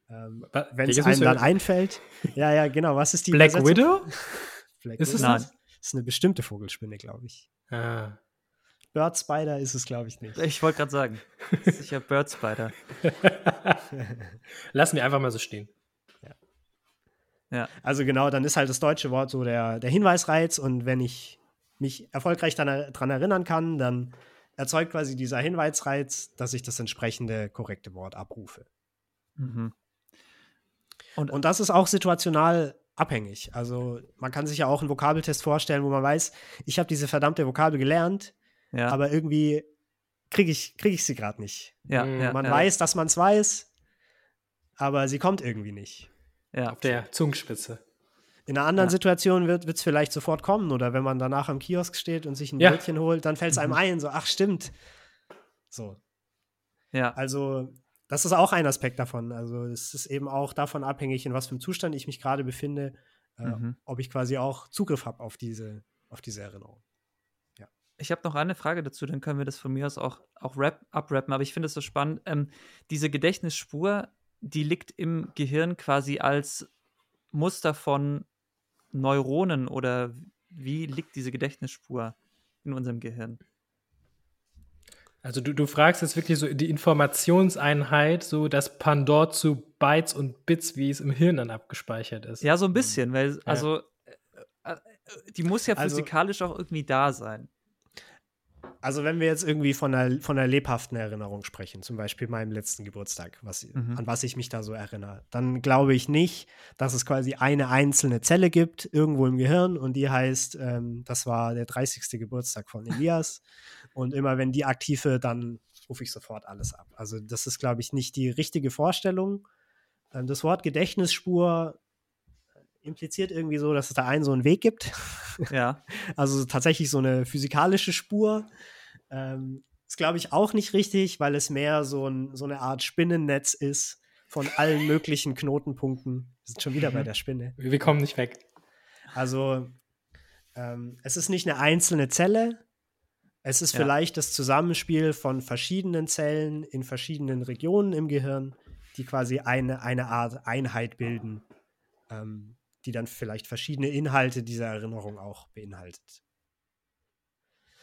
ähm, wenn es einem dann einfällt, ja, ja, genau, was ist die Black Widow? Black ist es Nein. Das ist eine bestimmte Vogelspinne, glaube ich. Ah. Bird Spider ist es, glaube ich, nicht. Ich wollte gerade sagen. Sicher Bird Spider. Lassen wir einfach mal so stehen. Ja. ja. Also genau, dann ist halt das deutsche Wort so der, der Hinweisreiz und wenn ich mich erfolgreich daran erinnern kann, dann erzeugt quasi dieser Hinweisreiz, dass ich das entsprechende korrekte Wort abrufe. Mhm. Und, und das ist auch situational abhängig. Also man kann sich ja auch einen Vokabeltest vorstellen, wo man weiß, ich habe diese verdammte Vokabel gelernt, ja. aber irgendwie kriege ich, krieg ich sie gerade nicht. Ja, ja man weiß, dass man es weiß, aber sie kommt irgendwie nicht. Ja. Auf der Zungenspitze. In einer anderen Ja. Situation wird es vielleicht sofort kommen oder wenn man danach am Kiosk steht und sich ein Ja. Brötchen holt, dann fällt es einem Mhm. ein, so, ach stimmt. So, Ja. also das ist auch ein Aspekt davon. Also es ist eben auch davon abhängig, in was für einem Zustand ich mich gerade befinde, äh, Mhm. ob ich quasi auch Zugriff habe auf diese, auf diese Erinnerung. Ich habe noch eine Frage dazu, dann können wir das von mir aus auch, auch rap, abrappen, aber ich finde es so spannend. Ähm, diese Gedächtnisspur, die liegt im Gehirn quasi als Muster von Neuronen oder wie liegt diese Gedächtnisspur in unserem Gehirn? Also du, du fragst jetzt wirklich so die Informationseinheit, so das Pandor zu Bytes und Bits, wie es im Hirn dann abgespeichert ist. Ja, so ein bisschen, weil, also, äh, äh, die muss ja Also- physikalisch auch irgendwie da sein. Also wenn wir jetzt irgendwie von einer, von einer lebhaften Erinnerung sprechen, zum Beispiel meinem letzten Geburtstag, was, Mhm. an was ich mich da so erinnere, dann glaube ich nicht, dass es quasi eine einzelne Zelle gibt irgendwo im Gehirn und die heißt, ähm, das war der 30. Geburtstag von Elias und immer wenn die aktiv wird, dann rufe ich sofort alles ab. Also das ist, glaube ich, nicht die richtige Vorstellung. Ähm, das Wort Gedächtnisspur impliziert irgendwie so, dass es da einen so einen Weg gibt. Ja. Also tatsächlich so eine physikalische Spur. Ähm, ist, glaube ich, auch nicht richtig, weil es mehr so, ein, so eine Art Spinnennetz ist von allen möglichen Knotenpunkten. Wir sind schon wieder Mhm. bei der Spinne. Wir kommen nicht weg. Also ähm, es ist nicht eine einzelne Zelle. Es ist Ja. vielleicht das Zusammenspiel von verschiedenen Zellen in verschiedenen Regionen im Gehirn, die quasi eine, eine Art Einheit bilden, ähm, die dann vielleicht verschiedene Inhalte dieser Erinnerung auch beinhaltet.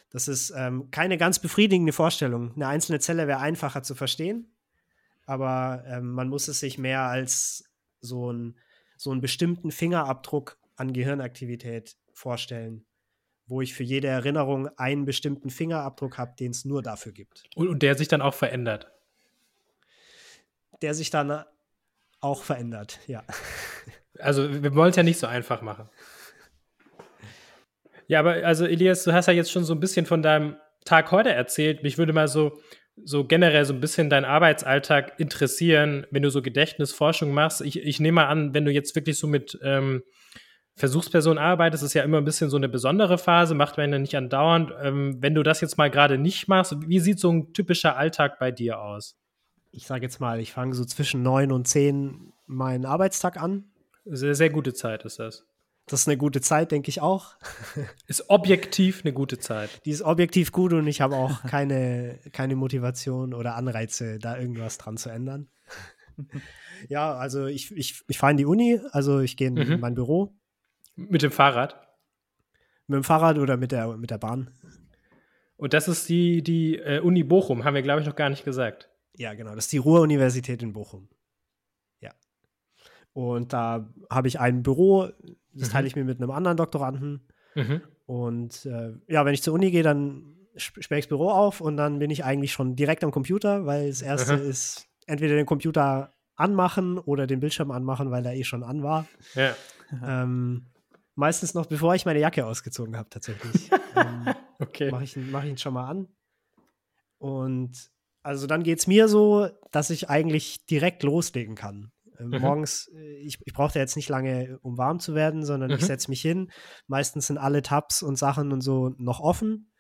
Das ist ähm, keine ganz befriedigende Vorstellung. Eine einzelne Zelle wäre einfacher zu verstehen, aber ähm, man muss es sich mehr als so, ein, so einen bestimmten Fingerabdruck an Gehirnaktivität vorstellen, wo ich für jede Erinnerung einen bestimmten Fingerabdruck habe, den es nur dafür gibt, Und, und der sich dann auch verändert. der sich dann auch verändert. Ja. Also wir wollen es ja nicht so einfach machen. Ja, aber also Elias, du hast ja jetzt schon so ein bisschen von deinem Tag heute erzählt. Mich würde mal so, so generell so ein bisschen dein Arbeitsalltag interessieren, wenn du so Gedächtnisforschung machst. Ich, ich nehme mal an, wenn du jetzt wirklich so mit ähm, Versuchspersonen arbeitest, ist ja immer ein bisschen so eine besondere Phase, macht man ja nicht andauernd. Ähm, wenn du das jetzt mal gerade nicht machst, wie sieht so ein typischer Alltag bei dir aus? Ich sage jetzt mal, ich fange so zwischen neun und zehn meinen Arbeitstag an. Sehr, sehr gute Zeit ist das. Das ist eine gute Zeit, denke ich auch. Ist objektiv eine gute Zeit. Die ist objektiv gut und ich habe auch keine, keine Motivation oder Anreize, da irgendwas dran zu ändern. ja, also ich, ich, ich fahre in die Uni, also ich gehe in Mhm. mein Büro Mit dem Fahrrad. mit dem Fahrrad oder mit der, mit der Bahn. Und das ist die, die äh, Uni Bochum, haben wir, glaube ich, noch gar nicht gesagt. Ja, genau, das ist die Ruhr-Universität in Bochum. Und da habe ich ein Büro, das Mhm. teile ich mir mit einem anderen Doktoranden. Mhm. Und äh, ja, wenn ich zur Uni gehe, dann sp- sperre ich das Büro auf und dann bin ich eigentlich schon direkt am Computer, weil das erste Aha. ist entweder den Computer anmachen oder den Bildschirm anmachen, weil er eh schon an war. Ja. Ähm, meistens noch bevor ich meine Jacke ausgezogen habe, tatsächlich. ähm, Okay. mache ich, ihn- mach ich ihn schon mal an. Und also dann geht es mir so, dass ich eigentlich direkt loslegen kann. Ähm, Mhm. Morgens, äh, ich, ich brauche da jetzt nicht lange, um warm zu werden, sondern ich Mhm. setze mich hin. Meistens sind alle Tabs und Sachen und so noch offen.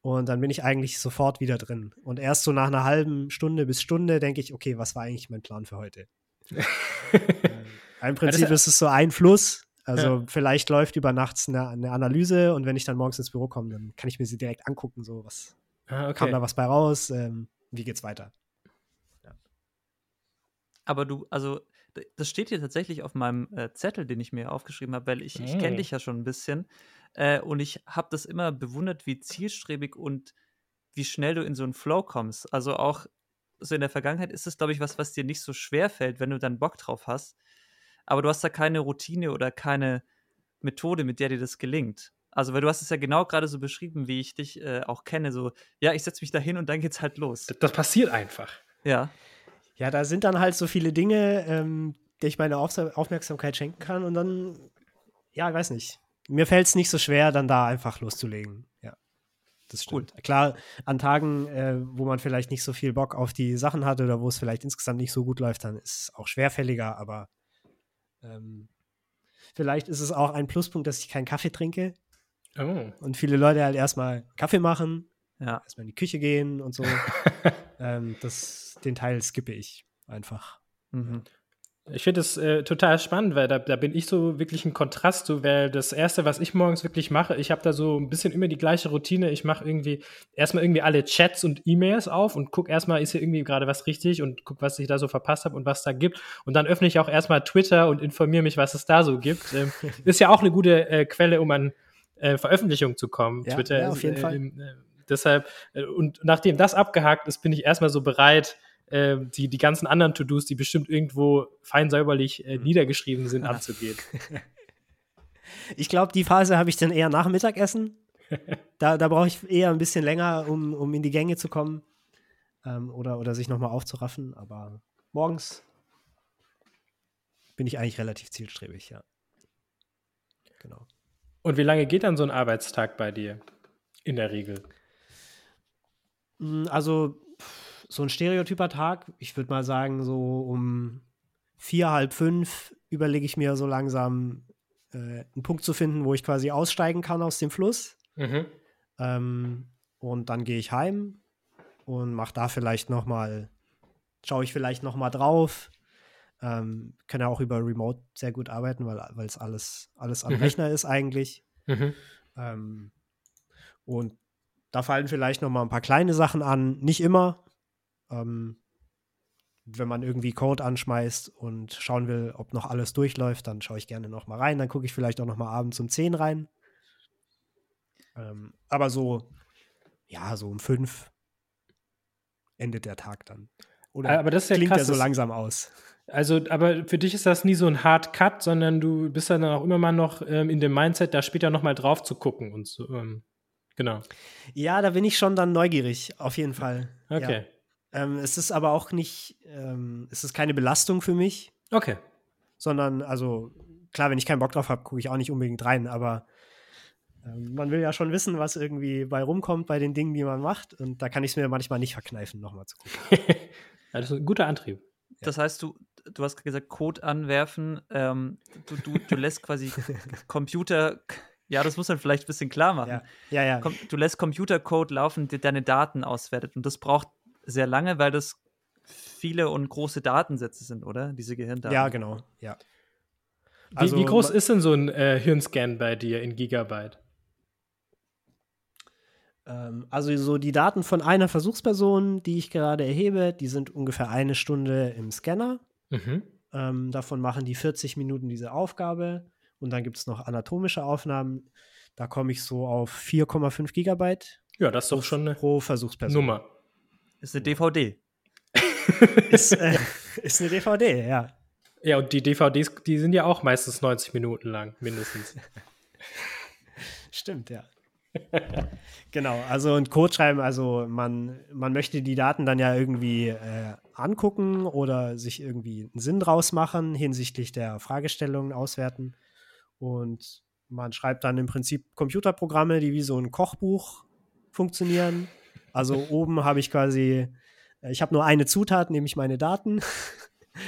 Und dann bin ich eigentlich sofort wieder drin. Und erst so nach einer halben Stunde bis Stunde denke ich, okay, was war eigentlich mein Plan für heute? Äh, Im Prinzip ist es so ein Fluss. Also Ja. vielleicht läuft über nachts eine, eine Analyse und wenn ich dann morgens ins Büro komme, dann kann ich mir sie direkt angucken, so was Ah, kam okay. da was bei raus, ähm, wie geht's weiter. Aber du, also, das steht hier tatsächlich auf meinem äh, Zettel, den ich mir aufgeschrieben habe, weil ich, ich kenne Mm. dich ja schon ein bisschen. Äh, und ich habe das immer bewundert, wie zielstrebig und wie schnell du in so einen Flow kommst. Also auch so in der Vergangenheit ist es, glaube ich, was, was dir nicht so schwer fällt, wenn du dann Bock drauf hast. Aber du hast da keine Routine oder keine Methode, mit der dir das gelingt. Also, weil du hast es ja genau gerade so beschrieben, wie ich dich äh, auch kenne. So, ja, ich setze mich da hin und dann geht's halt los. Das, das passiert einfach. Ja. Ja, da sind dann halt so viele Dinge, ähm, der ich meine Auf Aufmerksamkeit schenken kann und dann, ja, ich weiß nicht. Mir fällt es nicht so schwer, dann da einfach loszulegen. Ja, das stimmt. Klar, an Tagen, äh, wo man vielleicht nicht so viel Bock auf die Sachen hat oder wo es vielleicht insgesamt nicht so gut läuft, dann ist es auch schwerfälliger, aber ähm, Vielleicht ist es auch ein Pluspunkt, dass ich keinen Kaffee trinke. Oh. Und viele Leute halt erstmal Kaffee machen, Ja. erstmal in die Küche gehen und so. ähm, das, den Teil skippe ich einfach. Mhm. Ich finde es äh, total spannend, weil da, da bin ich so wirklich ein Kontrast zu, weil das Erste, was ich morgens wirklich mache, ich habe da so ein bisschen immer die gleiche Routine. Ich mache irgendwie erstmal irgendwie alle Chats und E-Mails auf und gucke erstmal, ist hier irgendwie gerade was richtig und gucke, was ich da so verpasst habe und was da gibt. Und dann öffne ich auch erstmal Twitter und informiere mich, was es da so gibt. Ähm, ist ja auch eine gute äh, Quelle, um an äh, Veröffentlichungen zu kommen. Ja, Twitter ja, ist, auf jeden äh, Fall. im, äh, deshalb, äh, und nachdem das abgehakt ist, bin ich erstmal so bereit, äh, die, die ganzen anderen To-Dos, die bestimmt irgendwo fein säuberlich äh, niedergeschrieben sind, anzugehen. Ich glaube, die Phase habe ich dann eher nach Mittagessen. Da, da brauche ich eher ein bisschen länger, um, um in die Gänge zu kommen. Ähm, oder, oder sich nochmal aufzuraffen. Aber morgens bin ich eigentlich relativ zielstrebig, ja. Genau. Und wie lange geht dann so ein Arbeitstag bei dir? In der Regel. Mm, Also so ein stereotyper Tag, ich würde mal sagen, so um vier, halb fünf überlege ich mir so langsam äh, einen Punkt zu finden, wo ich quasi aussteigen kann aus dem Fluss. Mhm. Ähm, und dann gehe ich heim und mache da vielleicht noch mal, schaue ich vielleicht noch mal drauf. Ähm, kann ja auch über Remote sehr gut arbeiten, weil es alles, alles am Mhm. Rechner ist eigentlich. Mhm. Ähm, und da fallen vielleicht noch mal ein paar kleine Sachen an. Nicht immer. Ähm, wenn man irgendwie Code anschmeißt und schauen will, ob noch alles durchläuft, dann schaue ich gerne noch mal rein. Dann gucke ich vielleicht auch noch mal abends um 10 rein. Ähm, aber so, ja, so um 5 endet der Tag dann. Oder Aber das ist ja klingt krass. er so langsam aus. Also, aber für dich ist das nie so ein Hard Cut, sondern du bist dann auch immer mal noch ähm, in dem Mindset, da später noch mal drauf zu gucken und so. Ähm, genau. Ja, da bin ich schon dann neugierig, auf jeden Fall. Okay. Ja. Ähm, es ist aber auch nicht, ähm, es ist keine Belastung für mich. Okay. sondern, also klar, wenn ich keinen Bock drauf habe, gucke ich auch nicht unbedingt rein, aber ähm, man will ja schon wissen, was irgendwie bei rumkommt bei den Dingen, die man macht. Und da kann ich es mir manchmal nicht verkneifen, nochmal zu gucken. Ja, das ist ein guter Antrieb. Das heißt, du, du hast gesagt, Code anwerfen. Ähm, du, du, du lässt quasi Computer. Ja, das muss man vielleicht ein bisschen klar machen. Ja, ja. ja. Du lässt Computercode laufen, der deine Daten auswertet. Und das braucht sehr lange, weil das viele und große Datensätze sind, oder? Diese Gehirndaten. ja genau. Ja. Wie, wie groß ist denn so ein äh, Hirnscan bei dir in Gigabyte? Ähm, also so die Daten von einer Versuchsperson, die ich gerade erhebe, die sind ungefähr eine Stunde im Scanner. Mhm. Ähm, davon machen die 40 Minuten diese Aufgabe. Und dann gibt es noch anatomische Aufnahmen. Da komme ich so auf 4,5 Gigabyte Ja, das ist doch schon eine pro Versuchsperson. Nummer. Ist eine DVD. Ist, äh, ist eine DVD, ja. Ja, und die DVDs, die sind ja auch meistens 90 Minuten lang, mindestens. Stimmt, ja. genau, also und Code schreiben, also man, man möchte die Daten dann ja irgendwie äh, angucken oder sich irgendwie einen Sinn draus machen hinsichtlich der Fragestellungen auswerten. Und man schreibt dann im Prinzip Computerprogramme, die wie so ein Kochbuch funktionieren. Also oben habe ich quasi, äh, ich habe nur eine Zutat, nämlich meine Daten.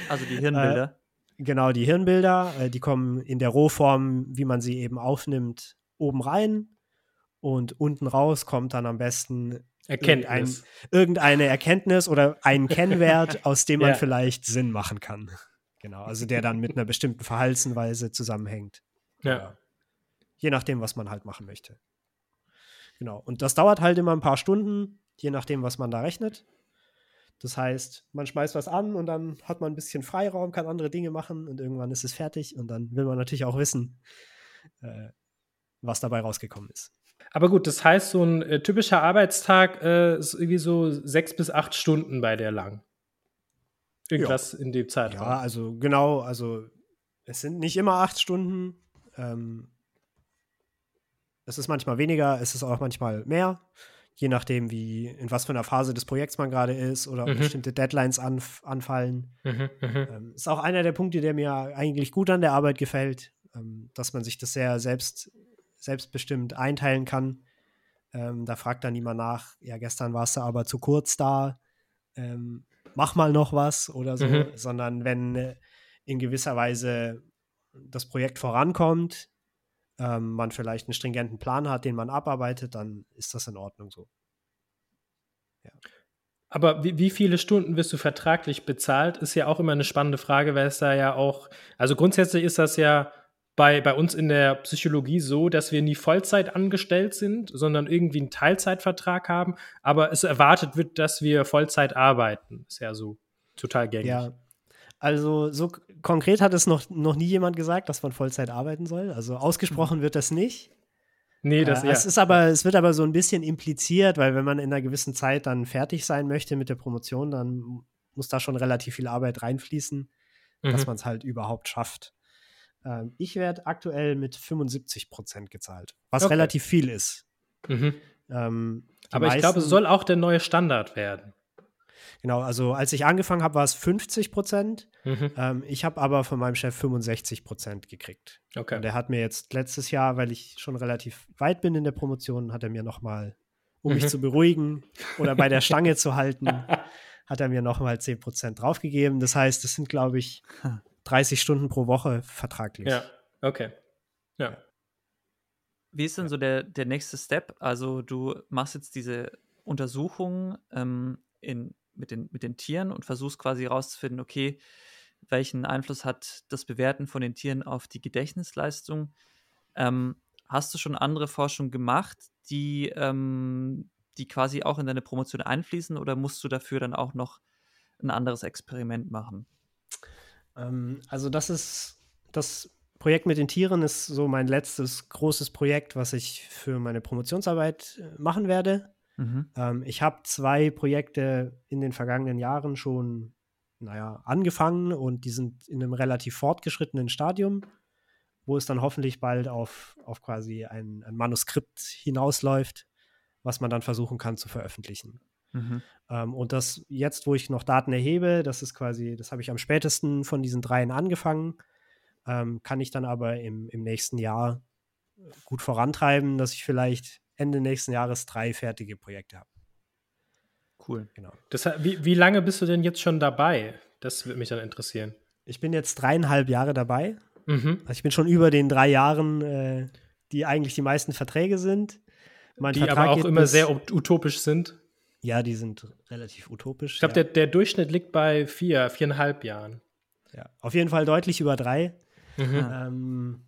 Also die Hirnbilder. Genau, die Hirnbilder, äh, die kommen in der Rohform, wie man sie eben aufnimmt, oben rein. Und unten raus kommt dann am besten Erkenntnis. irgendeine Erkenntnis oder ein Kennwert, aus dem man Ja. vielleicht Sinn machen kann. Genau, also der dann mit einer bestimmten Verhaltensweise zusammenhängt. Ja. Je nachdem, was man halt machen möchte. Genau. Und das dauert halt immer ein paar Stunden, je nachdem, was man da rechnet. Das heißt, man schmeißt was an und dann hat man ein bisschen Freiraum, kann andere Dinge machen und irgendwann ist es fertig und dann will man natürlich auch wissen, äh, was dabei rausgekommen ist. Aber gut, das heißt, so ein äh, typischer Arbeitstag äh, ist irgendwie so sechs bis acht Stunden bei der lang. Irgendwas in dem Zeitraum. Ja, also genau, also es sind nicht immer acht Stunden. Ähm, es ist manchmal weniger, es ist auch manchmal mehr, je nachdem, wie, in was für einer Phase des Projekts man gerade ist oder Mhm. bestimmte Deadlines anf anfallen. Mhm, mhm. Ähm, ist auch einer der Punkte, der mir eigentlich gut an der Arbeit gefällt, ähm, dass man sich das sehr selbst, selbstbestimmt einteilen kann. Ähm, da fragt dann niemand nach, ja, gestern warst du aber zu kurz da, ähm, mach mal noch was oder so, Mhm. sondern wenn äh, in gewisser Weise das Projekt vorankommt, ähm, man vielleicht einen stringenten Plan hat, den man abarbeitet, dann ist das in Ordnung so. Ja. Aber wie, wie, viele Stunden wirst du vertraglich bezahlt, ist ja auch immer eine spannende Frage, weil es da ja auch, also grundsätzlich ist das ja bei, bei uns in der Psychologie so, dass wir nie Vollzeit angestellt sind, sondern irgendwie einen Teilzeitvertrag haben, aber es erwartet wird, dass wir Vollzeit arbeiten. Ist ja so total gängig. Ja, also so konkret hat es noch, noch nie jemand gesagt, dass man Vollzeit arbeiten soll. Also ausgesprochen mhm. wird das nicht. Nee, das äh, ja. Es ist aber, es wird aber so ein bisschen impliziert, weil wenn man in einer gewissen Zeit dann fertig sein möchte mit der Promotion, dann muss da schon relativ viel Arbeit reinfließen, mhm. dass man es halt überhaupt schafft. Ähm, ich werde aktuell mit 75 Prozent gezahlt, was okay. relativ viel ist. Mhm. Ähm, aber ich glaube, es soll auch der neue Standard werden. Genau, also als ich angefangen habe, war es 50 Prozent. Mhm. Ähm, ich habe aber von meinem Chef 65 Prozent gekriegt. Okay. Und er hat mir jetzt letztes Jahr, weil ich schon relativ weit bin in der Promotion, hat er mir nochmal, um mhm. mich zu beruhigen oder bei der Stange zu halten, hat er mir nochmal 10 Prozent draufgegeben. Das heißt, es sind, glaube ich, 30 Stunden pro Woche vertraglich. Ja, okay. Ja. Wie ist denn so der, der nächste Step? Also du machst jetzt diese Untersuchung ähm, in, mit, den, mit den Tieren und versuchst quasi herauszufinden, okay, welchen Einfluss hat das Bewerten von den Tieren auf die Gedächtnisleistung? Ähm, hast du schon andere Forschung gemacht, die, ähm, die quasi auch in deine Promotion einfließen oder musst du dafür dann auch noch ein anderes Experiment machen? Ähm, also das ist das Projekt mit den Tieren ist so mein letztes großes Projekt, was ich für meine Promotionsarbeit äh, machen werde. Mhm. Ähm, ich habe zwei Projekte in den vergangenen Jahren schon, naja, angefangen und die sind in einem relativ fortgeschrittenen Stadium, wo es dann hoffentlich bald auf, auf quasi ein, ein Manuskript hinausläuft, was man dann versuchen kann zu veröffentlichen. Mhm. Ähm, und das jetzt, wo ich noch Daten erhebe, das ist quasi, das habe ich am spätesten von diesen dreien angefangen, ähm, kann ich dann aber im, im nächsten Jahr gut vorantreiben, dass ich vielleicht Ende nächsten Jahres drei fertige Projekte habe. Cool. Genau. Das, wie, wie lange bist du denn jetzt schon dabei? Das würde mich dann interessieren. Ich bin jetzt dreieinhalb Jahre dabei. Mhm. Also ich bin schon über den drei Jahren, äh, die eigentlich die meisten Verträge sind. Mein die Vertrag aber auch immer sehr utopisch sind. Ja, die sind relativ utopisch. Ich glaube, ja. der, der Durchschnitt liegt bei vier, viereinhalb Jahren. Ja, auf jeden Fall deutlich über drei. Mhm. Ähm,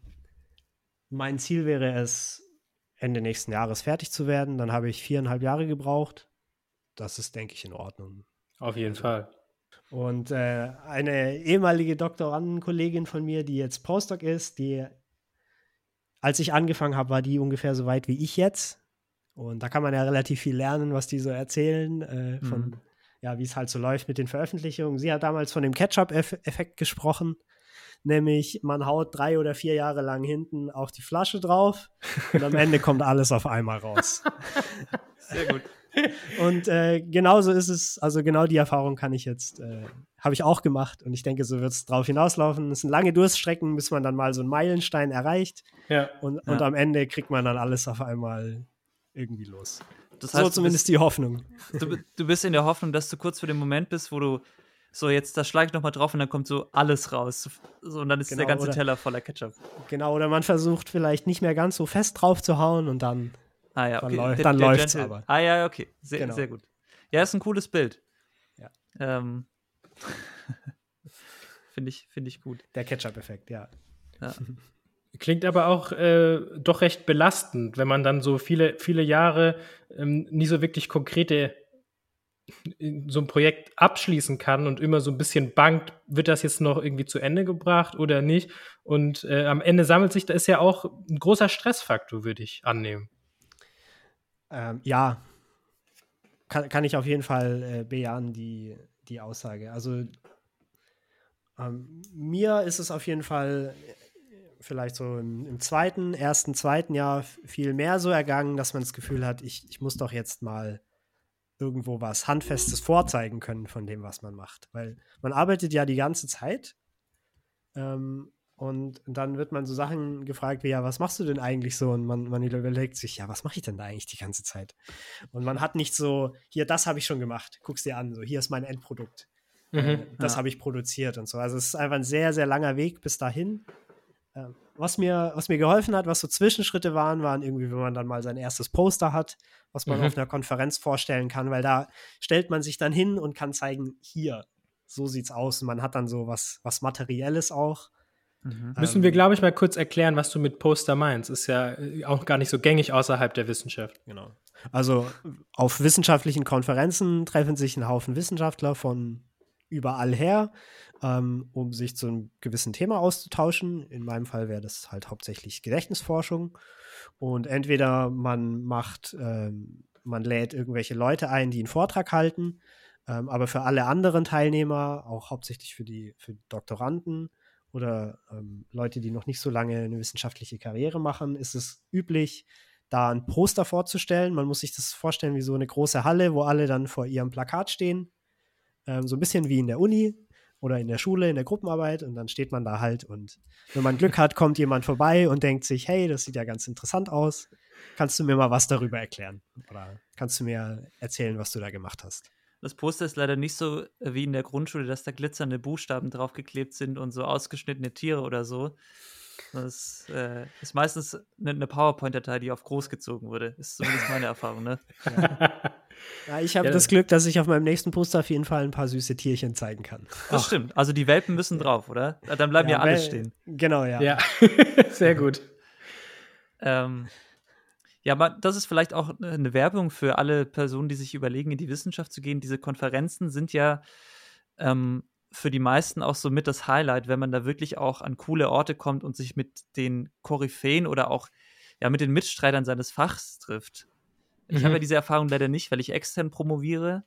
mein Ziel wäre es, Ende nächsten Jahres fertig zu werden. Dann habe ich viereinhalb Jahre gebraucht. Das ist, denke ich, in Ordnung. Auf jeden also. Fall. Und äh, eine ehemalige Doktorandenkollegin von mir, die jetzt Postdoc ist, die, als ich angefangen habe, war die ungefähr so weit wie ich jetzt. Und da kann man ja relativ viel lernen, was die so erzählen, äh, von, mhm. ja, wie es halt so läuft mit den Veröffentlichungen. Sie hat damals von dem Ketchup-Effekt gesprochen, nämlich man haut drei oder vier Jahre lang hinten auf die Flasche drauf und am Ende kommt alles auf einmal raus. Sehr gut. Und äh, genauso ist es, also genau die Erfahrung kann ich jetzt, äh, habe ich auch gemacht und ich denke, so wird es drauf hinauslaufen. Es sind lange Durststrecken, bis man dann mal so einen Meilenstein erreicht. Ja. Und, und ja. am Ende kriegt man dann alles auf einmal irgendwie los. Das heißt, so zumindest bist, die Hoffnung. Du, du, bist in der Hoffnung, dass du kurz vor dem Moment bist, wo du so jetzt da schlage ich nochmal drauf und dann kommt so alles raus. So, und dann ist genau, der ganze oder, Teller voller Ketchup. Genau, oder man versucht vielleicht nicht mehr ganz so fest drauf zu hauen und dann, ah, ja, okay. dann, dann läuft es aber. Ah ja, okay. Sehr, genau. sehr gut. Ja, ist ein cooles Bild. Ja. Ähm. Finde ich, find ich gut. Der Ketchup-Effekt, ja. ja. Klingt aber auch äh, doch recht belastend, wenn man dann so viele, viele Jahre ähm, nie so wirklich konkrete so ein Projekt abschließen kann und immer so ein bisschen bangt, wird das jetzt noch irgendwie zu Ende gebracht oder nicht? Und äh, am Ende sammelt sich, da ist ja auch ein großer Stressfaktor, würde ich annehmen. Ähm, ja, kann, kann ich auf jeden Fall äh, bejahen, die, die Aussage. Also ähm, mir ist es auf jeden Fall vielleicht so im, im, zweiten, ersten, zweiten Jahr viel mehr so ergangen, dass man das Gefühl hat, ich, ich muss doch jetzt mal irgendwo was Handfestes vorzeigen können von dem, was man macht. Weil man arbeitet ja die ganze Zeit ähm, und dann wird man so Sachen gefragt wie, ja, was machst du denn eigentlich so? Und man, man überlegt sich, ja, was mache ich denn da eigentlich die ganze Zeit? Und man hat nicht so, hier, das habe ich schon gemacht, guck's dir an, so, hier ist mein Endprodukt. Mhm, äh, das ja. habe ich produziert und so. Also es ist einfach ein sehr, sehr langer Weg bis dahin. Ähm, was mir, was mir geholfen hat, was so Zwischenschritte waren, waren irgendwie, wenn man dann mal sein erstes Poster hat, was man mhm. auf einer Konferenz vorstellen kann, weil da stellt man sich dann hin und kann zeigen, hier, so sieht's aus. Und man hat dann so was, was Materielles auch. Mhm. Müssen wir, ähm, glaube ich, mal kurz erklären, was du mit Poster meinst. Ist ja äh, auch gar nicht so gängig außerhalb der Wissenschaft. Genau. Also auf wissenschaftlichen Konferenzen treffen sich ein Haufen Wissenschaftler von überall her, ähm, um sich zu einem gewissen Thema auszutauschen. In meinem Fall wäre das halt hauptsächlich Gedächtnisforschung. Und entweder man macht, ähm, man lädt irgendwelche Leute ein, die einen Vortrag halten, ähm, aber für alle anderen Teilnehmer, auch hauptsächlich für die, für Doktoranden oder ähm, Leute, die noch nicht so lange eine wissenschaftliche Karriere machen, ist es üblich, da ein Poster vorzustellen. Man muss sich das vorstellen wie so eine große Halle, wo alle dann vor ihrem Plakat stehen. Ähm, so ein bisschen wie in der Uni oder in der Schule, in der Gruppenarbeit. Und dann steht man da halt. Und wenn man Glück hat, kommt jemand vorbei und denkt sich, hey, das sieht ja ganz interessant aus. Kannst du mir mal was darüber erklären? Oder kannst du mir erzählen, was du da gemacht hast? Das Poster ist leider nicht so wie in der Grundschule, dass da glitzernde Buchstaben draufgeklebt sind und so ausgeschnittene Tiere oder so, das äh, ist meistens eine, eine PowerPoint-Datei, die auf groß gezogen wurde. Ist zumindest meine Erfahrung, ne? Ja. Ja ich habe ja, das Glück, dass ich auf meinem nächsten Poster auf jeden Fall ein paar süße Tierchen zeigen kann. Das Ach. stimmt. Also die Welpen müssen drauf, oder? Dann bleiben ja, ja alle stehen. Genau, ja. Ja, sehr gut. ähm, ja, aber das ist vielleicht auch eine Werbung für alle Personen, die sich überlegen, in die Wissenschaft zu gehen. Diese Konferenzen sind ja ähm, für die meisten auch so mit das Highlight, wenn man da wirklich auch an coole Orte kommt und sich mit den Koryphäen oder auch ja mit den Mitstreitern seines Fachs trifft. Ich mhm. habe ja diese Erfahrung leider nicht, weil ich extern promoviere,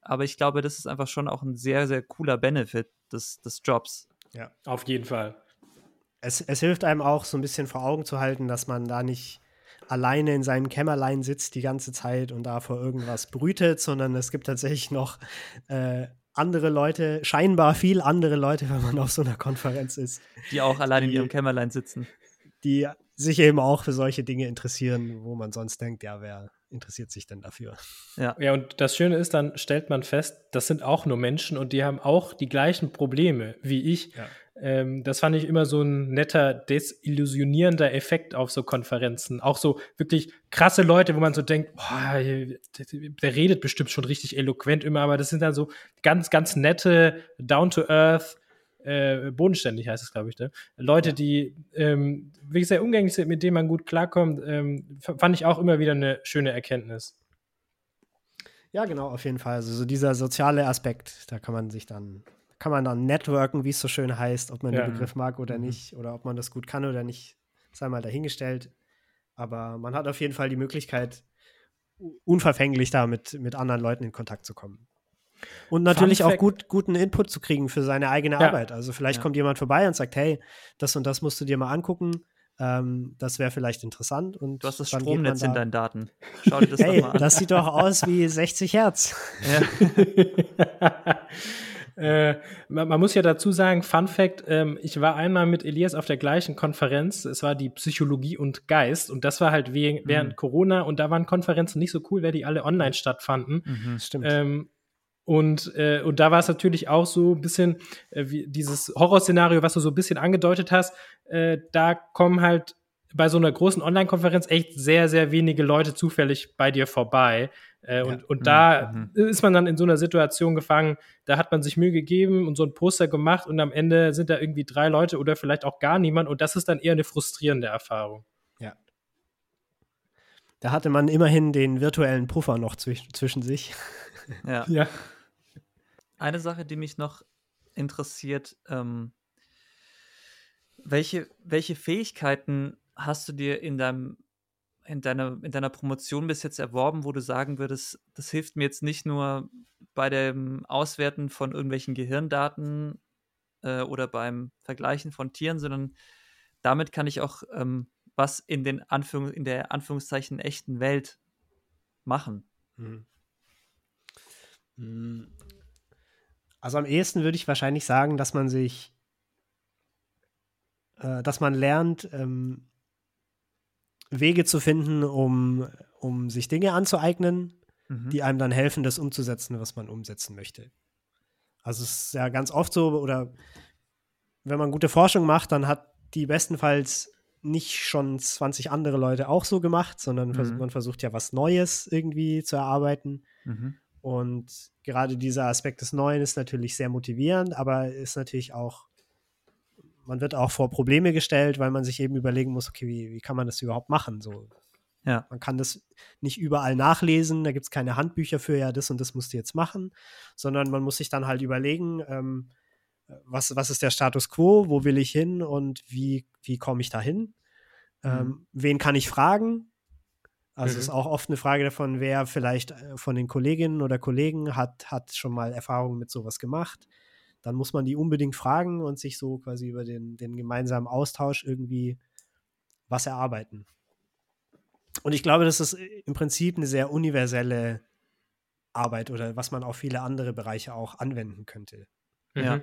aber ich glaube, das ist einfach schon auch ein sehr, sehr cooler Benefit des, des Jobs. Ja, auf jeden Fall. Es, es hilft einem auch so ein bisschen vor Augen zu halten, dass man da nicht alleine in seinem Kämmerlein sitzt die ganze Zeit und da vor irgendwas brütet, sondern es gibt tatsächlich noch äh, andere Leute, scheinbar viel andere Leute, wenn man auf so einer Konferenz ist. Die auch allein in ihrem Kämmerlein sitzen. Die sich eben auch für solche Dinge interessieren, wo man sonst denkt, ja, wer interessiert sich denn dafür? Ja. ja, und das Schöne ist, dann stellt man fest, das sind auch nur Menschen und die haben auch die gleichen Probleme wie ich. Ja. Ähm, das fand ich immer so ein netter, desillusionierender Effekt auf so Konferenzen. Auch so wirklich krasse Leute, wo man so denkt, boah, der redet bestimmt schon richtig eloquent immer, aber das sind dann so ganz, ganz nette, down-to-earth, äh, bodenständig heißt es, glaube ich, ne? Leute, die ähm, wirklich sehr umgänglich sind, mit denen man gut klarkommt, ähm, fand ich auch immer wieder eine schöne Erkenntnis. Ja, genau, auf jeden Fall. Also so dieser soziale Aspekt, da kann man sich dann kann man dann networken, wie es so schön heißt, ob man ja. den Begriff mag oder mhm. nicht, oder ob man das gut kann oder nicht, sei mal dahingestellt. Aber man hat auf jeden Fall die Möglichkeit, unverfänglich da mit, mit anderen Leuten in Kontakt zu kommen. Und natürlich auch gut, guten Input zu kriegen für seine eigene ja. Arbeit. Also vielleicht ja. kommt jemand vorbei und sagt, hey, das und das musst du dir mal angucken. Ähm, das wäre vielleicht interessant. Und du hast das Stromnetz da in deinen Daten. Schau dir das hey, doch mal an. Das sieht doch aus wie 60 Hertz. Ja. Äh, man, man, muss ja dazu sagen, Fun Fact, ähm, ich war einmal mit Elias auf der gleichen Konferenz, es war die Psychologie und Geist und das war halt we mhm. während Corona und da waren Konferenzen nicht so cool, weil die alle online stattfanden. Mhm, stimmt. Ähm, und, äh, und da war es natürlich auch so ein bisschen äh, wie dieses Horrorszenario, was du so ein bisschen angedeutet hast, äh, da kommen halt bei so einer großen Online-Konferenz echt sehr, sehr wenige Leute zufällig bei dir vorbei. Äh, ja. Und, und mhm. da mhm. ist man dann in so einer Situation gefangen, da hat man sich Mühe gegeben und so ein Poster gemacht und am Ende sind da irgendwie drei Leute oder vielleicht auch gar niemand und das ist dann eher eine frustrierende Erfahrung. Ja. Da hatte man immerhin den virtuellen Puffer noch zwisch zwischen sich. Ja. ja. Eine Sache, die mich noch interessiert, ähm, welche, welche Fähigkeiten hast du dir in deinem in deiner, in deiner Promotion bis jetzt erworben, wo du sagen würdest, das hilft mir jetzt nicht nur bei dem Auswerten von irgendwelchen Gehirndaten äh, oder beim Vergleichen von Tieren, sondern damit kann ich auch ähm, was in, den Anführungs in der Anführungszeichen echten Welt machen. Mhm. Also am ehesten würde ich wahrscheinlich sagen, dass man sich, äh, dass man lernt, ähm, Wege zu finden, um, um sich Dinge anzueignen, mhm. die einem dann helfen, das umzusetzen, was man umsetzen möchte. Also es ist ja ganz oft so, oder wenn man gute Forschung macht, dann hat die bestenfalls nicht schon 20 andere Leute auch so gemacht, sondern mhm. man versucht ja was Neues irgendwie zu erarbeiten. Mhm. Und gerade dieser Aspekt des Neuen ist natürlich sehr motivierend, aber ist natürlich auch, man wird auch vor Probleme gestellt, weil man sich eben überlegen muss, okay, wie, wie kann man das überhaupt machen? So, ja. Man kann das nicht überall nachlesen, da gibt es keine Handbücher für, ja, das und das musst du jetzt machen, sondern man muss sich dann halt überlegen, ähm, was, was ist der Status quo, wo will ich hin und wie, wie komme ich da hin? Mhm. Ähm, wen kann ich fragen? Also mhm. ist auch oft eine Frage davon, wer vielleicht äh, von den Kolleginnen oder Kollegen hat, hat schon mal Erfahrungen mit sowas gemacht. Dann muss man die unbedingt fragen und sich so quasi über den, den gemeinsamen Austausch irgendwie was erarbeiten. Und ich glaube, das ist im Prinzip eine sehr universelle Arbeit oder was man auf viele andere Bereiche auch anwenden könnte. Ja.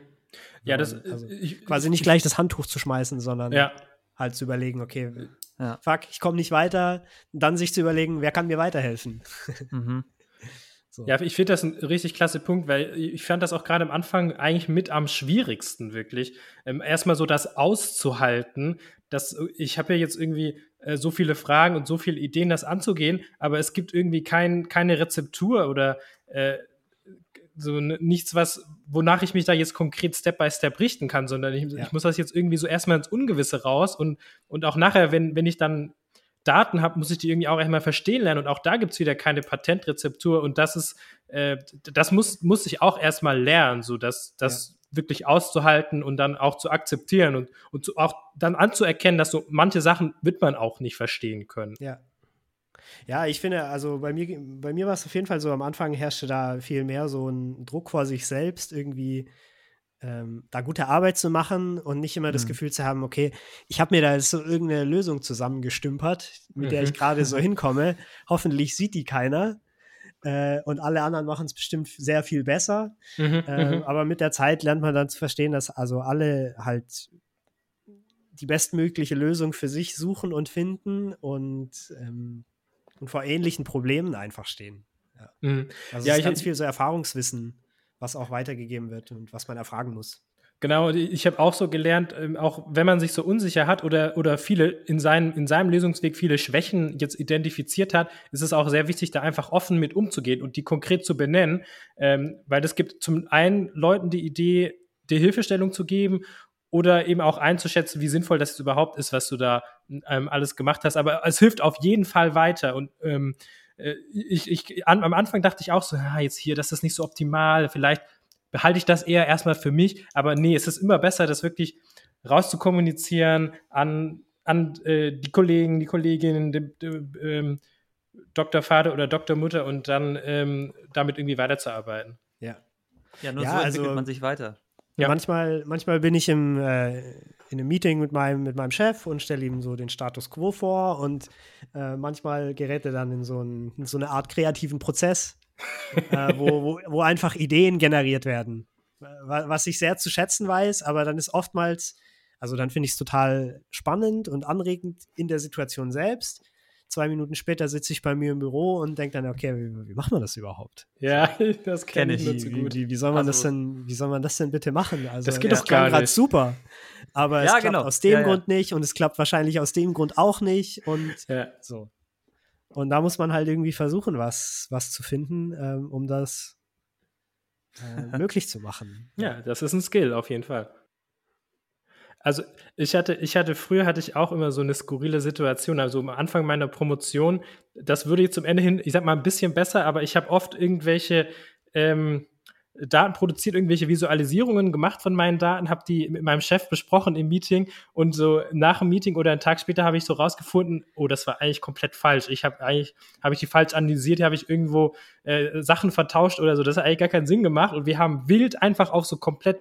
Ja, das also ich, quasi nicht gleich das Handtuch zu schmeißen, sondern ja. halt zu überlegen, okay, ja. fuck, ich komme nicht weiter, dann sich zu überlegen, wer kann mir weiterhelfen. Mhm. So. Ja, ich finde das ein richtig klasse Punkt, weil ich fand das auch gerade am Anfang eigentlich mit am schwierigsten, wirklich. Ähm, erstmal so das auszuhalten, dass ich habe ja jetzt irgendwie äh, so viele Fragen und so viele Ideen, das anzugehen, aber es gibt irgendwie kein, keine Rezeptur oder äh, so nichts, was, wonach ich mich da jetzt konkret Step by Step richten kann, sondern ich, ja. ich muss das jetzt irgendwie so erstmal ins Ungewisse raus und, und auch nachher, wenn, wenn ich dann Daten habe, muss ich die irgendwie auch erstmal verstehen lernen und auch da gibt es wieder keine Patentrezeptur und das ist, äh, das muss, muss ich auch erstmal lernen, so dass das ja. wirklich auszuhalten und dann auch zu akzeptieren und, und zu, auch dann anzuerkennen, dass so manche Sachen wird man auch nicht verstehen können. Ja, ja, ich finde, also bei mir, bei mir war es auf jeden Fall so, am Anfang herrschte da viel mehr so ein Druck vor sich selbst, irgendwie ähm, da gute Arbeit zu machen und nicht immer das mhm. Gefühl zu haben, okay, ich habe mir da so irgendeine Lösung zusammengestümpert, mit mhm. der ich mhm. gerade so hinkomme. Hoffentlich sieht die keiner. Äh, und alle anderen machen es bestimmt sehr viel besser. Mhm. Äh, aber mit der Zeit lernt man dann zu verstehen, dass also alle halt die bestmögliche Lösung für sich suchen und finden und ähm, und vor ähnlichen Problemen einfach stehen. Ja. Mhm. Also ja, es ist ganz viel so Erfahrungswissen, was auch weitergegeben wird und was man erfragen muss. Genau, ich habe auch so gelernt, ähm, auch wenn man sich so unsicher hat oder, oder viele in, seinen, in seinem Lösungsweg viele Schwächen jetzt identifiziert hat, ist es auch sehr wichtig, da einfach offen mit umzugehen und die konkret zu benennen, ähm, weil das gibt zum einen Leuten die Idee, dir Hilfestellung zu geben oder eben auch einzuschätzen, wie sinnvoll das überhaupt ist, was du da ähm, alles gemacht hast. Aber es hilft auf jeden Fall weiter. Und ähm, äh, ich, ich, an, am Anfang dachte ich auch so, ah, jetzt hier, das ist nicht so optimal, vielleicht behalte ich das eher erstmal für mich. Aber nee, es ist immer besser, das wirklich rauszukommunizieren an, an äh, die Kollegen, die Kolleginnen, die, die, ähm, Dr. Vater oder Dr. Mutter und dann ähm, damit irgendwie weiterzuarbeiten. Ja. Ja, nur ja, so entwickelt also, man sich weiter. Ja. Manchmal, manchmal bin ich im, äh, in einem Meeting mit meinem, mit meinem Chef und stelle ihm so den Status quo vor und äh, manchmal gerät er dann in so, ein, in so eine Art kreativen Prozess, äh, wo, wo, wo einfach Ideen generiert werden. Was ich sehr zu schätzen weiß, aber dann ist oftmals, also dann finde ich es total spannend und anregend in der Situation selbst zwei Minuten später sitze ich bei mir im Büro und denke dann, okay, wie, wie macht man das überhaupt? Ja, das kenne ich nur zu gut. Wie, wie, soll man also, das denn, wie soll man das denn bitte machen? Also, das geht doch gar nicht. super. Aber ja, es klappt genau. aus dem ja, Grund ja. nicht und es klappt wahrscheinlich aus dem Grund auch nicht und so. Und da muss man halt irgendwie versuchen, was, was zu finden, ähm, um das äh, möglich zu machen. Ja, das ist ein Skill auf jeden Fall. Also ich hatte, ich hatte, früher hatte ich auch immer so eine skurrile Situation. Also am Anfang meiner Promotion, das würde jetzt zum Ende hin, ich sag mal, ein bisschen besser, aber ich habe oft irgendwelche ähm, Daten produziert, irgendwelche Visualisierungen gemacht von meinen Daten, habe die mit meinem Chef besprochen im Meeting und so nach dem Meeting oder einen Tag später habe ich so rausgefunden, oh, das war eigentlich komplett falsch. Ich habe eigentlich, habe ich die falsch analysiert, habe ich irgendwo äh, Sachen vertauscht oder so. Das hat eigentlich gar keinen Sinn gemacht und wir haben wild einfach auf so komplett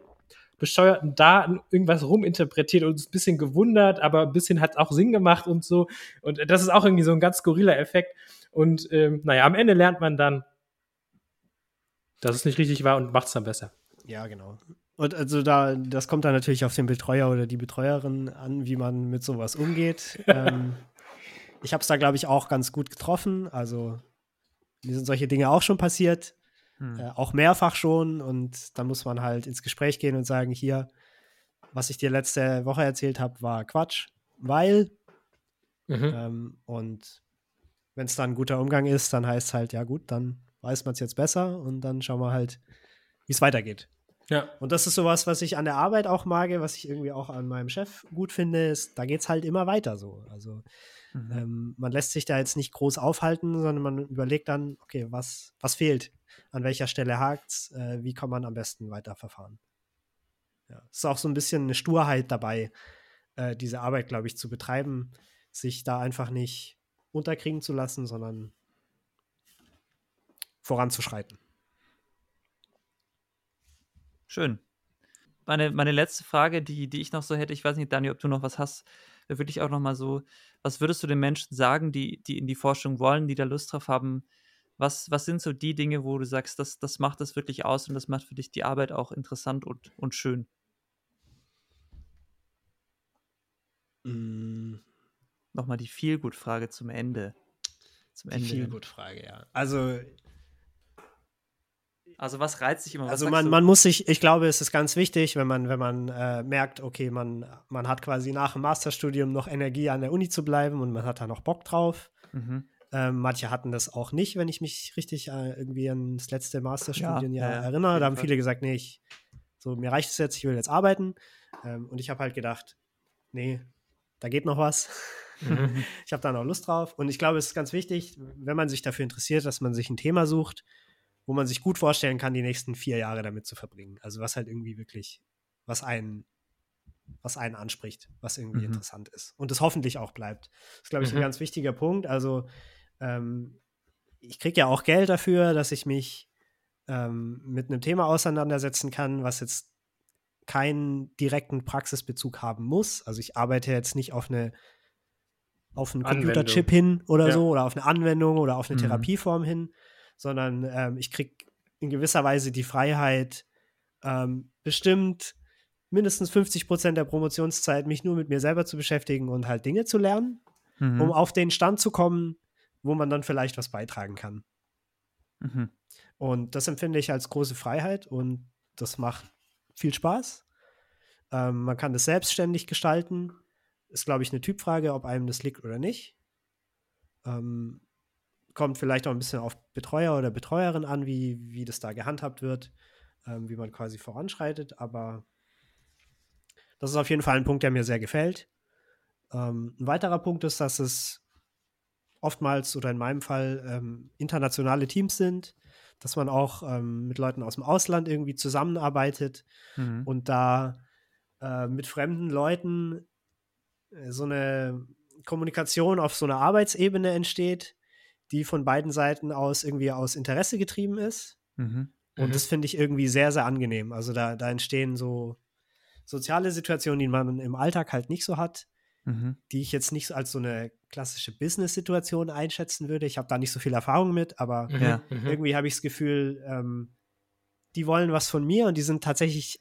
bescheuerten Daten irgendwas ruminterpretiert und uns ein bisschen gewundert, aber ein bisschen hat auch Sinn gemacht und so. Und das ist auch irgendwie so ein ganz skurriler Effekt. Und ähm, naja, am Ende lernt man dann, dass es nicht richtig war und macht es dann besser. Ja, genau. Und also da, das kommt dann natürlich auf den Betreuer oder die Betreuerin an, wie man mit sowas umgeht. ähm, ich habe es da, glaube ich, auch ganz gut getroffen. Also mir sind solche Dinge auch schon passiert. Hm. Äh, auch mehrfach schon. Und dann muss man halt ins Gespräch gehen und sagen, hier, was ich dir letzte Woche erzählt habe, war Quatsch, weil mhm. ähm, und wenn es dann ein guter Umgang ist, dann heißt es halt, ja gut, dann weiß man es jetzt besser und dann schauen wir halt, wie es weitergeht. Ja. Und das ist sowas, was ich an der Arbeit auch mag, was ich irgendwie auch an meinem Chef gut finde, ist, da geht es halt immer weiter so. Also mhm. ähm, man lässt sich da jetzt nicht groß aufhalten, sondern man überlegt dann, okay, was, was fehlt? An welcher Stelle hakt es? Äh, wie kann man am besten weiterverfahren? Ja. Es ist auch so ein bisschen eine Sturheit dabei, äh, diese Arbeit, glaube ich, zu betreiben, sich da einfach nicht unterkriegen zu lassen, sondern voranzuschreiten. Schön. Meine, meine letzte Frage, die, die ich noch so hätte, ich weiß nicht, Daniel, ob du noch was hast, da würde ich auch noch mal so, was würdest du den Menschen sagen, die, die in die Forschung wollen, die da Lust drauf haben? Was, was sind so die Dinge, wo du sagst, das, das macht das wirklich aus und das macht für dich die Arbeit auch interessant und, und schön? Mm. Nochmal die Feelgood-Frage zum Ende. Zum Ende. Die Feelgood-Frage, ja. Also also was reizt sich immer? Was also man, man muss sich, ich glaube, es ist ganz wichtig, wenn man, wenn man äh, merkt, okay, man, man hat quasi nach dem Masterstudium noch Energie an der Uni zu bleiben und man hat da noch Bock drauf. Mhm. Ähm, manche hatten das auch nicht, wenn ich mich richtig äh, irgendwie an das letzte Masterstudienjahr ja, ja, erinnere. Da haben viele gesagt, nee, ich, so, mir reicht es jetzt, ich will jetzt arbeiten. Ähm, und ich habe halt gedacht, nee, da geht noch was. Mhm. ich habe da noch Lust drauf. Und ich glaube, es ist ganz wichtig, wenn man sich dafür interessiert, dass man sich ein Thema sucht, wo man sich gut vorstellen kann, die nächsten vier Jahre damit zu verbringen. Also was halt irgendwie wirklich, was einen, was einen anspricht, was irgendwie mhm. interessant ist. Und es hoffentlich auch bleibt. Das ist, glaube ich, mhm. ein ganz wichtiger Punkt. Also ähm, ich kriege ja auch Geld dafür, dass ich mich ähm, mit einem Thema auseinandersetzen kann, was jetzt keinen direkten Praxisbezug haben muss. Also ich arbeite jetzt nicht auf eine auf einen Computerchip hin oder ja. so oder auf eine Anwendung oder auf eine mhm. Therapieform hin, sondern ähm, ich kriege in gewisser Weise die Freiheit, ähm, bestimmt mindestens 50 Prozent der Promotionszeit mich nur mit mir selber zu beschäftigen und halt Dinge zu lernen, mhm. um auf den Stand zu kommen, wo man dann vielleicht was beitragen kann. Mhm. Und das empfinde ich als große Freiheit und das macht viel Spaß. Ähm, man kann das selbstständig gestalten. Ist, glaube ich, eine Typfrage, ob einem das liegt oder nicht. Ähm, kommt vielleicht auch ein bisschen auf Betreuer oder Betreuerin an, wie, wie das da gehandhabt wird, ähm, wie man quasi voranschreitet. Aber das ist auf jeden Fall ein Punkt, der mir sehr gefällt. Ähm, ein weiterer Punkt ist, dass es oftmals oder in meinem Fall ähm, internationale Teams sind, dass man auch ähm, mit Leuten aus dem Ausland irgendwie zusammenarbeitet mhm. und da äh, mit fremden Leuten äh, so eine Kommunikation auf so einer Arbeitsebene entsteht, die von beiden Seiten aus irgendwie aus Interesse getrieben ist. Mhm. Und mhm. das finde ich irgendwie sehr, sehr angenehm. Also da, da entstehen so soziale Situationen, die man im Alltag halt nicht so hat, mhm. die ich jetzt nicht als so eine klassische Business-Situation einschätzen würde. Ich habe da nicht so viel Erfahrung mit, aber mhm. ja. Mhm. irgendwie habe ich das Gefühl, ähm, die wollen was von mir und die sind tatsächlich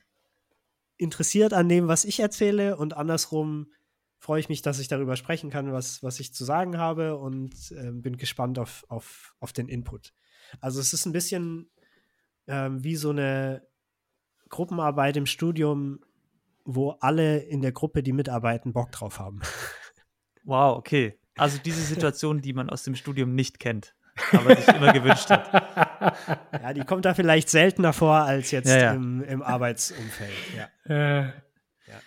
interessiert an dem, was ich erzähle und andersrum freue ich mich, dass ich darüber sprechen kann, was, was ich zu sagen habe und äh, bin gespannt auf, auf, auf den Input. Also es ist ein bisschen ähm, wie so eine Gruppenarbeit im Studium, wo alle in der Gruppe, die mitarbeiten, Bock drauf haben. Wow, okay. Also diese Situation, die man aus dem Studium nicht kennt, aber sich immer gewünscht hat. Ja, die kommt da vielleicht seltener vor als jetzt ja, ja. Im, im Arbeitsumfeld. Ja. Äh. ja.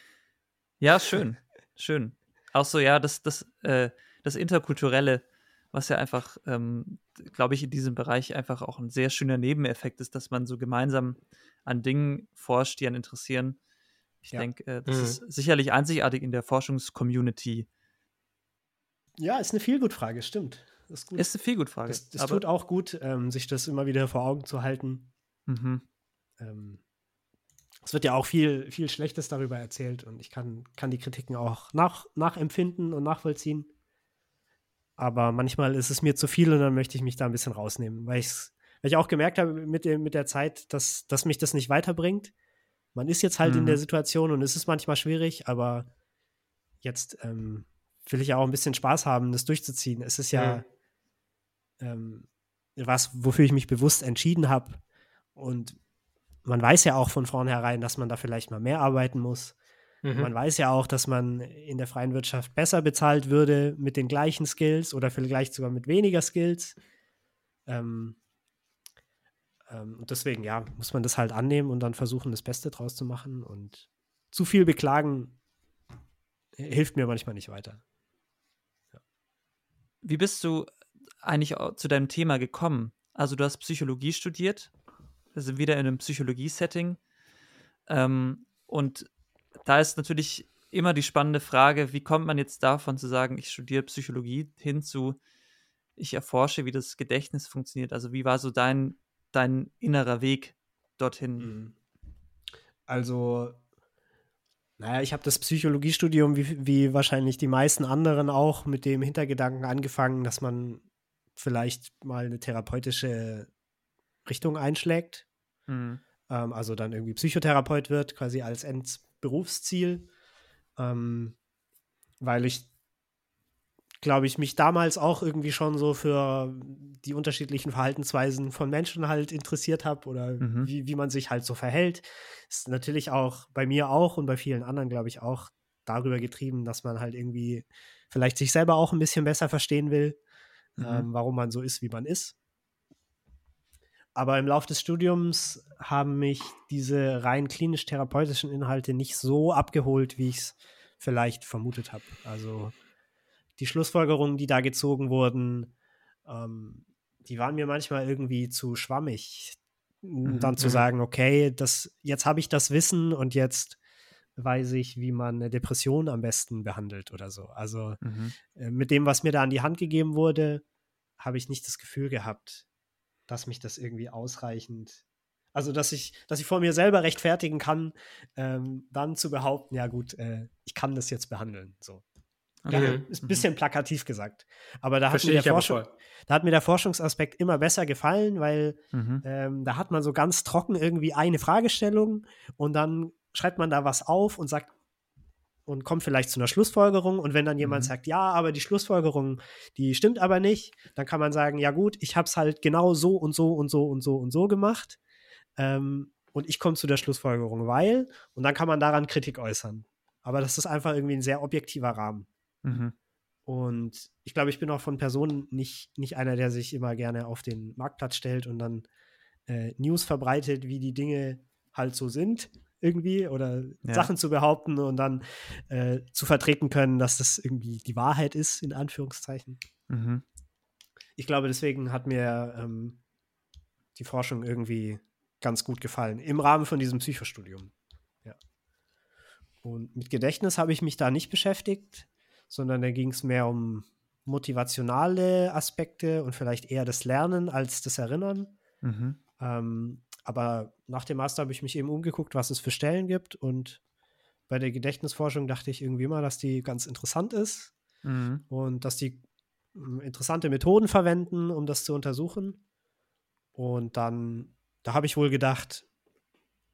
ja, schön schön. Auch so, ja, das, das, äh, das Interkulturelle, was ja einfach, ähm, glaube ich, in diesem Bereich einfach auch ein sehr schöner Nebeneffekt ist, dass man so gemeinsam an Dingen forscht, die einen interessieren. Ich ja. denke, äh, das mhm. ist sicherlich einzigartig in der Forschungscommunity. Ja, ist eine Feelgood-Frage, stimmt. ist, gut. ist eine Feelgood-Frage. Das tut auch gut, ähm, sich das immer wieder vor Augen zu halten. Mhm. Ähm, es wird ja auch viel, viel Schlechtes darüber erzählt und ich kann, kann die Kritiken auch nach, nachempfinden und nachvollziehen. Aber manchmal ist es mir zu viel und dann möchte ich mich da ein bisschen rausnehmen, weil, weil ich auch gemerkt habe mit, dem, mit der Zeit, dass, dass mich das nicht weiterbringt. Man ist jetzt halt mhm. in der mhm. Situation und es ist manchmal schwierig, aber jetzt ähm, will ich ja auch ein bisschen Spaß haben, das durchzuziehen. Es ist ja mhm. ähm, was, wofür ich mich bewusst entschieden habe. Und man weiß ja auch von vornherein, dass man da vielleicht mal mehr arbeiten muss. Mhm. Man weiß ja auch, dass man in der freien Wirtschaft besser bezahlt würde mit den gleichen Skills oder vielleicht sogar mit weniger Skills. Ähm, ähm, und deswegen, ja, muss man das halt annehmen und dann versuchen, das Beste draus zu machen. Und zu viel beklagen hilft mir manchmal nicht weiter. Ja. Wie bist du eigentlich zu deinem Thema gekommen? Also du hast Psychologie studiert, wir sind wieder in einem Psychologie-Setting. Ähm, und da ist natürlich immer die spannende Frage, wie kommt man jetzt davon zu sagen, ich studiere Psychologie hin zu, ich erforsche, wie das Gedächtnis funktioniert. Also wie war so dein, dein innerer Weg dorthin? Mhm. Also, naja, ich habe das Psychologiestudium wie, wie wahrscheinlich die meisten anderen auch mit dem Hintergedanken angefangen, dass man vielleicht mal eine therapeutische Richtung einschlägt. Mhm. Ähm, also dann irgendwie Psychotherapeut wird, quasi als Endberufsziel. Ähm, weil ich, glaube ich, mich damals auch irgendwie schon so für die unterschiedlichen Verhaltensweisen von Menschen halt interessiert habe oder mhm. wie, wie man sich halt so verhält. Ist natürlich auch bei mir auch und bei vielen anderen, glaube ich, auch darüber getrieben, dass man halt irgendwie vielleicht sich selber auch ein bisschen besser verstehen will, mhm. ähm, warum man so ist, wie man ist. Aber im Laufe des Studiums haben mich diese rein klinisch-therapeutischen Inhalte nicht so abgeholt, wie ich es vielleicht vermutet habe. Also die Schlussfolgerungen, die da gezogen wurden, ähm, die waren mir manchmal irgendwie zu schwammig. Mhm. Dann zu mhm. sagen, okay, das, jetzt habe ich das Wissen und jetzt weiß ich, wie man eine Depression am besten behandelt oder so. Also mhm. äh, mit dem, was mir da an die Hand gegeben wurde, habe ich nicht das Gefühl gehabt, dass mich das irgendwie ausreichend, also dass ich, dass ich vor mir selber rechtfertigen kann, ähm, dann zu behaupten, ja gut, äh, ich kann das jetzt behandeln. So. Okay. Ja, ist ein mhm. bisschen plakativ gesagt. Aber da hat, mir der Forschung, da hat mir der Forschungsaspekt immer besser gefallen, weil mhm. ähm, da hat man so ganz trocken irgendwie eine Fragestellung und dann schreibt man da was auf und sagt, und kommt vielleicht zu einer Schlussfolgerung. Und wenn dann jemand mhm. sagt, ja, aber die Schlussfolgerung, die stimmt aber nicht, dann kann man sagen, ja gut, ich habe es halt genau so und so und so und so und so gemacht. Ähm, und ich komme zu der Schlussfolgerung, weil, und dann kann man daran Kritik äußern. Aber das ist einfach irgendwie ein sehr objektiver Rahmen. Mhm. Und ich glaube, ich bin auch von Personen nicht, nicht einer, der sich immer gerne auf den Marktplatz stellt und dann äh, News verbreitet, wie die Dinge halt so sind, irgendwie oder ja. Sachen zu behaupten und dann äh, zu vertreten können, dass das irgendwie die Wahrheit ist, in Anführungszeichen. Mhm. Ich glaube, deswegen hat mir ähm, die Forschung irgendwie ganz gut gefallen, im Rahmen von diesem Psychostudium. Ja. Und mit Gedächtnis habe ich mich da nicht beschäftigt, sondern da ging es mehr um motivationale Aspekte und vielleicht eher das Lernen als das Erinnern. Mhm. Ähm, aber nach dem Master habe ich mich eben umgeguckt, was es für Stellen gibt. Und bei der Gedächtnisforschung dachte ich irgendwie mal, dass die ganz interessant ist mhm. und dass die hm, interessante Methoden verwenden, um das zu untersuchen. Und dann, da habe ich wohl gedacht,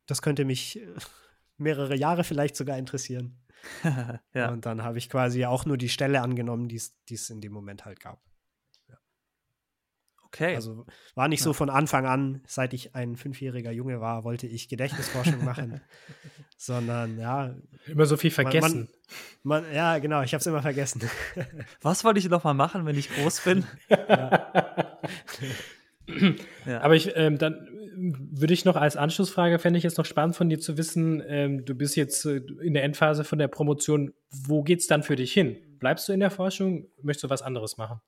das könnte mich mehrere Jahre vielleicht sogar interessieren. ja. Und dann habe ich quasi auch nur die Stelle angenommen, die es in dem Moment halt gab. Okay. Also war nicht ja. so von Anfang an, seit ich ein fünfjähriger Junge war, wollte ich Gedächtnisforschung machen, sondern ja. Immer so viel vergessen. Man, man, ja, genau, ich habe es immer vergessen. Was wollte ich noch mal machen, wenn ich groß bin? ja. ja. Aber ich, ähm, dann würde ich noch als Anschlussfrage, fände ich jetzt noch spannend von dir zu wissen, ähm, du bist jetzt äh, in der Endphase von der Promotion, wo geht es dann für dich hin? Bleibst du in der Forschung? Möchtest du was anderes machen?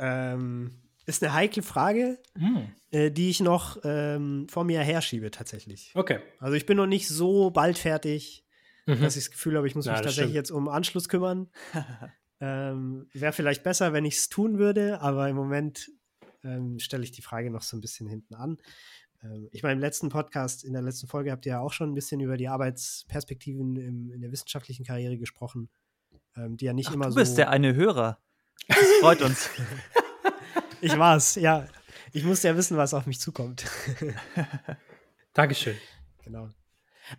Ähm, ist eine heikle Frage, hm. äh, die ich noch ähm, vor mir herschiebe tatsächlich. Okay. Also ich bin noch nicht so bald fertig, mhm. dass ich das Gefühl habe, ich muss mich ja, tatsächlich stimmt. jetzt um Anschluss kümmern. ähm, Wäre vielleicht besser, wenn ich es tun würde, aber im Moment ähm, stelle ich die Frage noch so ein bisschen hinten an. Ähm, ich meine, im letzten Podcast, in der letzten Folge habt ihr ja auch schon ein bisschen über die Arbeitsperspektiven im, in der wissenschaftlichen Karriere gesprochen, ähm, die ja nicht Ach, immer so. Du bist der eine Hörer. Das freut uns. ich war's, ja. Ich musste ja wissen, was auf mich zukommt. Dankeschön. Genau.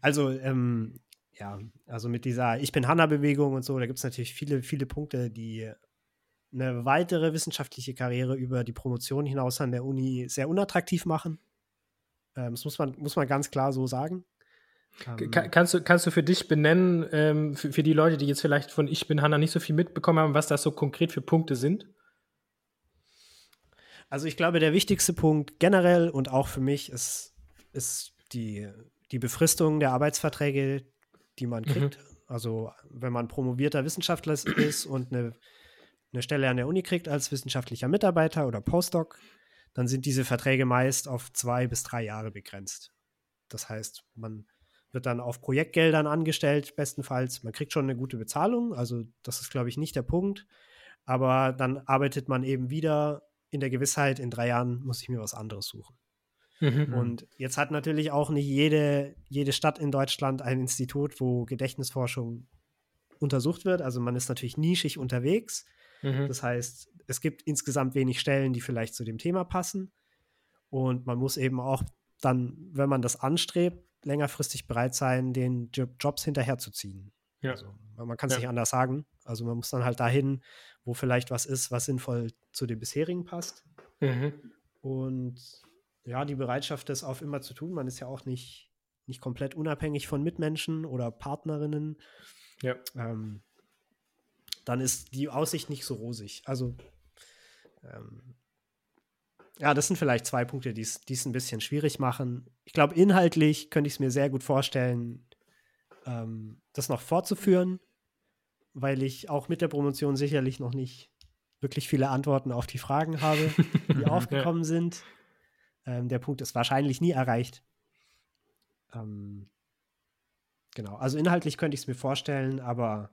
Also, ähm, ja, also mit dieser Ich bin Hanna-Bewegung und so, da gibt es natürlich viele, viele Punkte, die eine weitere wissenschaftliche Karriere über die Promotion hinaus an der Uni sehr unattraktiv machen. Ähm, das muss man, muss man ganz klar so sagen. Ähm, kannst, du, kannst du für dich benennen, ähm, für, für die Leute, die jetzt vielleicht von Ich bin Hanna nicht so viel mitbekommen haben, was das so konkret für Punkte sind? Also ich glaube, der wichtigste Punkt generell und auch für mich ist, ist die, die Befristung der Arbeitsverträge, die man mhm. kriegt. Mhm. Also wenn man promovierter Wissenschaftler ist und eine, eine Stelle an der Uni kriegt als wissenschaftlicher Mitarbeiter oder Postdoc, dann sind diese Verträge meist auf zwei bis drei Jahre begrenzt. Das heißt, man wird dann auf Projektgeldern angestellt, bestenfalls. Man kriegt schon eine gute Bezahlung, also das ist, glaube ich, nicht der Punkt. Aber dann arbeitet man eben wieder in der Gewissheit, in drei Jahren muss ich mir was anderes suchen. Mhm. Und jetzt hat natürlich auch nicht jede, jede Stadt in Deutschland ein Institut, wo Gedächtnisforschung untersucht wird. Also man ist natürlich nischig unterwegs. Mhm. Das heißt, es gibt insgesamt wenig Stellen, die vielleicht zu dem Thema passen. Und man muss eben auch dann, wenn man das anstrebt, längerfristig bereit sein, den Jobs hinterherzuziehen. Ja. Also, man kann es ja. nicht anders sagen. Also man muss dann halt dahin, wo vielleicht was ist, was sinnvoll zu dem bisherigen passt. Mhm. Und ja, die Bereitschaft, das auf immer zu tun. Man ist ja auch nicht, nicht komplett unabhängig von Mitmenschen oder Partnerinnen. Ja. Ähm, dann ist die Aussicht nicht so rosig. Also ähm, ja, das sind vielleicht zwei Punkte, die es ein bisschen schwierig machen. Ich glaube, inhaltlich könnte ich es mir sehr gut vorstellen, ähm, das noch fortzuführen, weil ich auch mit der Promotion sicherlich noch nicht wirklich viele Antworten auf die Fragen habe, die aufgekommen sind. Ähm, der Punkt ist wahrscheinlich nie erreicht. Ähm, genau, also inhaltlich könnte ich es mir vorstellen, aber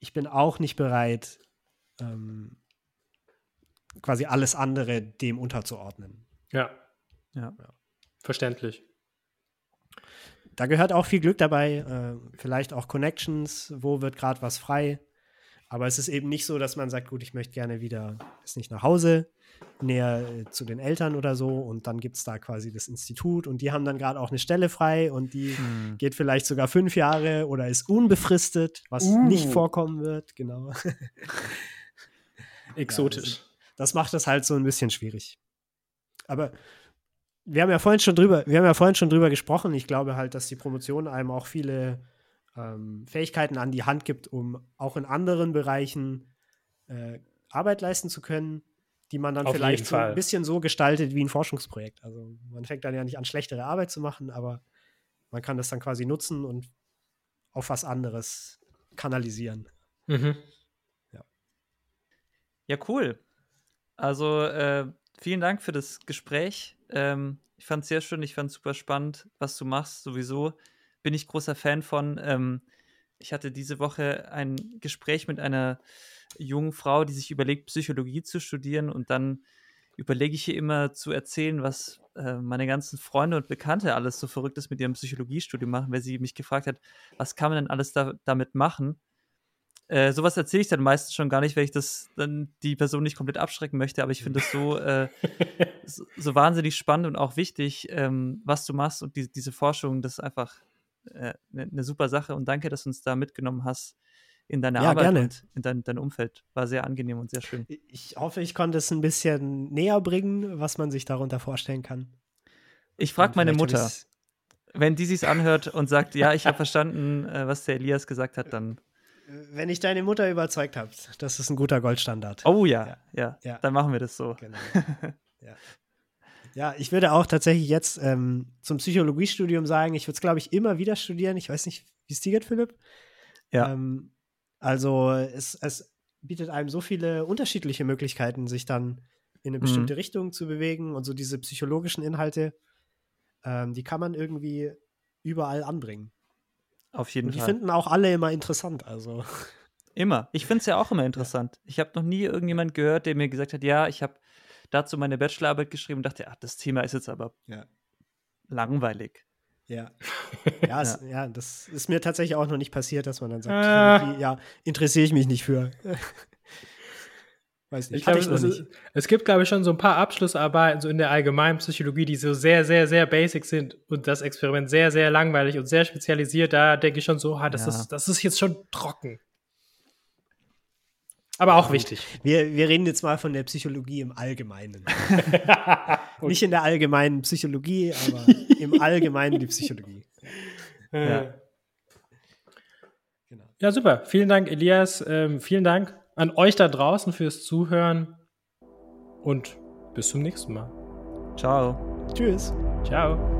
ich bin auch nicht bereit, ähm, quasi alles andere dem unterzuordnen. Ja. Ja. ja. Verständlich. Da gehört auch viel Glück dabei, äh, vielleicht auch Connections, wo wird gerade was frei. Aber es ist eben nicht so, dass man sagt, gut, ich möchte gerne wieder, ist nicht nach Hause, näher äh, zu den Eltern oder so und dann gibt es da quasi das Institut und die haben dann gerade auch eine Stelle frei und die hm. geht vielleicht sogar fünf Jahre oder ist unbefristet, was uh. nicht vorkommen wird, genau. Exotisch. Das macht das halt so ein bisschen schwierig. Aber wir haben ja vorhin schon drüber, wir haben ja vorhin schon drüber gesprochen. Ich glaube halt, dass die Promotion einem auch viele ähm, Fähigkeiten an die Hand gibt, um auch in anderen Bereichen äh, Arbeit leisten zu können, die man dann Auf vielleicht so ein bisschen so gestaltet wie ein Forschungsprojekt. Also man fängt dann ja nicht an, schlechtere Arbeit zu machen, aber man kann das dann quasi nutzen und auf was anderes kanalisieren. Mhm. Ja. ja, cool. Also äh, vielen Dank für das Gespräch. Ähm, ich fand es sehr schön, ich fand es super spannend, was du machst. Sowieso bin ich großer Fan von. Ähm, ich hatte diese Woche ein Gespräch mit einer jungen Frau, die sich überlegt, Psychologie zu studieren und dann überlege ich hier immer zu erzählen, was äh, meine ganzen Freunde und Bekannte alles so Verrücktes mit ihrem Psychologiestudium machen, weil sie mich gefragt hat, was kann man denn alles da, damit machen? Äh, sowas erzähle ich dann meistens schon gar nicht, weil ich das dann die Person nicht komplett abschrecken möchte, aber ich finde es so, äh, so, so, wahnsinnig spannend und auch wichtig, ähm, was du machst und die, diese Forschung, das ist einfach eine äh, ne, ne super Sache und danke, dass du uns da mitgenommen hast in deine ja, Arbeit gerne. und in dein, dein Umfeld. War sehr angenehm und sehr schön. Ich hoffe, ich konnte es ein bisschen näher bringen, was man sich darunter vorstellen kann. Ich frage meine Mutter, wenn die sich anhört und sagt, ja, ich habe verstanden, äh, was der Elias gesagt hat, dann wenn ich deine Mutter überzeugt habe, das ist ein guter Goldstandard. Oh ja, ja, ja. ja. Dann machen wir das so. Genau. ja. ja. ich würde auch tatsächlich jetzt ähm, zum Psychologiestudium sagen, ich würde es, glaube ich, immer wieder studieren. Ich weiß nicht, wie es dir geht, Philipp. Ja. Ähm, also es, es bietet einem so viele unterschiedliche Möglichkeiten, sich dann in eine bestimmte mhm. Richtung zu bewegen und so diese psychologischen Inhalte, ähm, die kann man irgendwie überall anbringen. Auf jeden und die Fall. Die finden auch alle immer interessant, also. Immer. Ich finde es ja auch immer interessant. Ja. Ich habe noch nie irgendjemand gehört, der mir gesagt hat, ja, ich habe dazu meine Bachelorarbeit geschrieben und dachte, ach, das Thema ist jetzt aber ja. langweilig. Ja. Ja, es, ja. ja, das ist mir tatsächlich auch noch nicht passiert, dass man dann sagt, äh. ja, interessiere ich mich nicht für. Weiß nicht. Ich glaub, ich es, nicht. es, gibt, glaube ich, schon so ein paar Abschlussarbeiten so in der allgemeinen Psychologie, die so sehr, sehr, sehr basic sind und das Experiment sehr, sehr langweilig und sehr spezialisiert. Da denke ich schon so, ah, das, ja. ist, das ist jetzt schon trocken. Aber auch wichtig. Wir, wir reden jetzt mal von der Psychologie im Allgemeinen. Nicht in der allgemeinen Psychologie, aber im Allgemeinen die Psychologie. ja. Genau. ja, super. Vielen Dank, Elias. Ähm, vielen Dank an euch da draußen fürs Zuhören und bis zum nächsten Mal. Ciao. Tschüss. Ciao.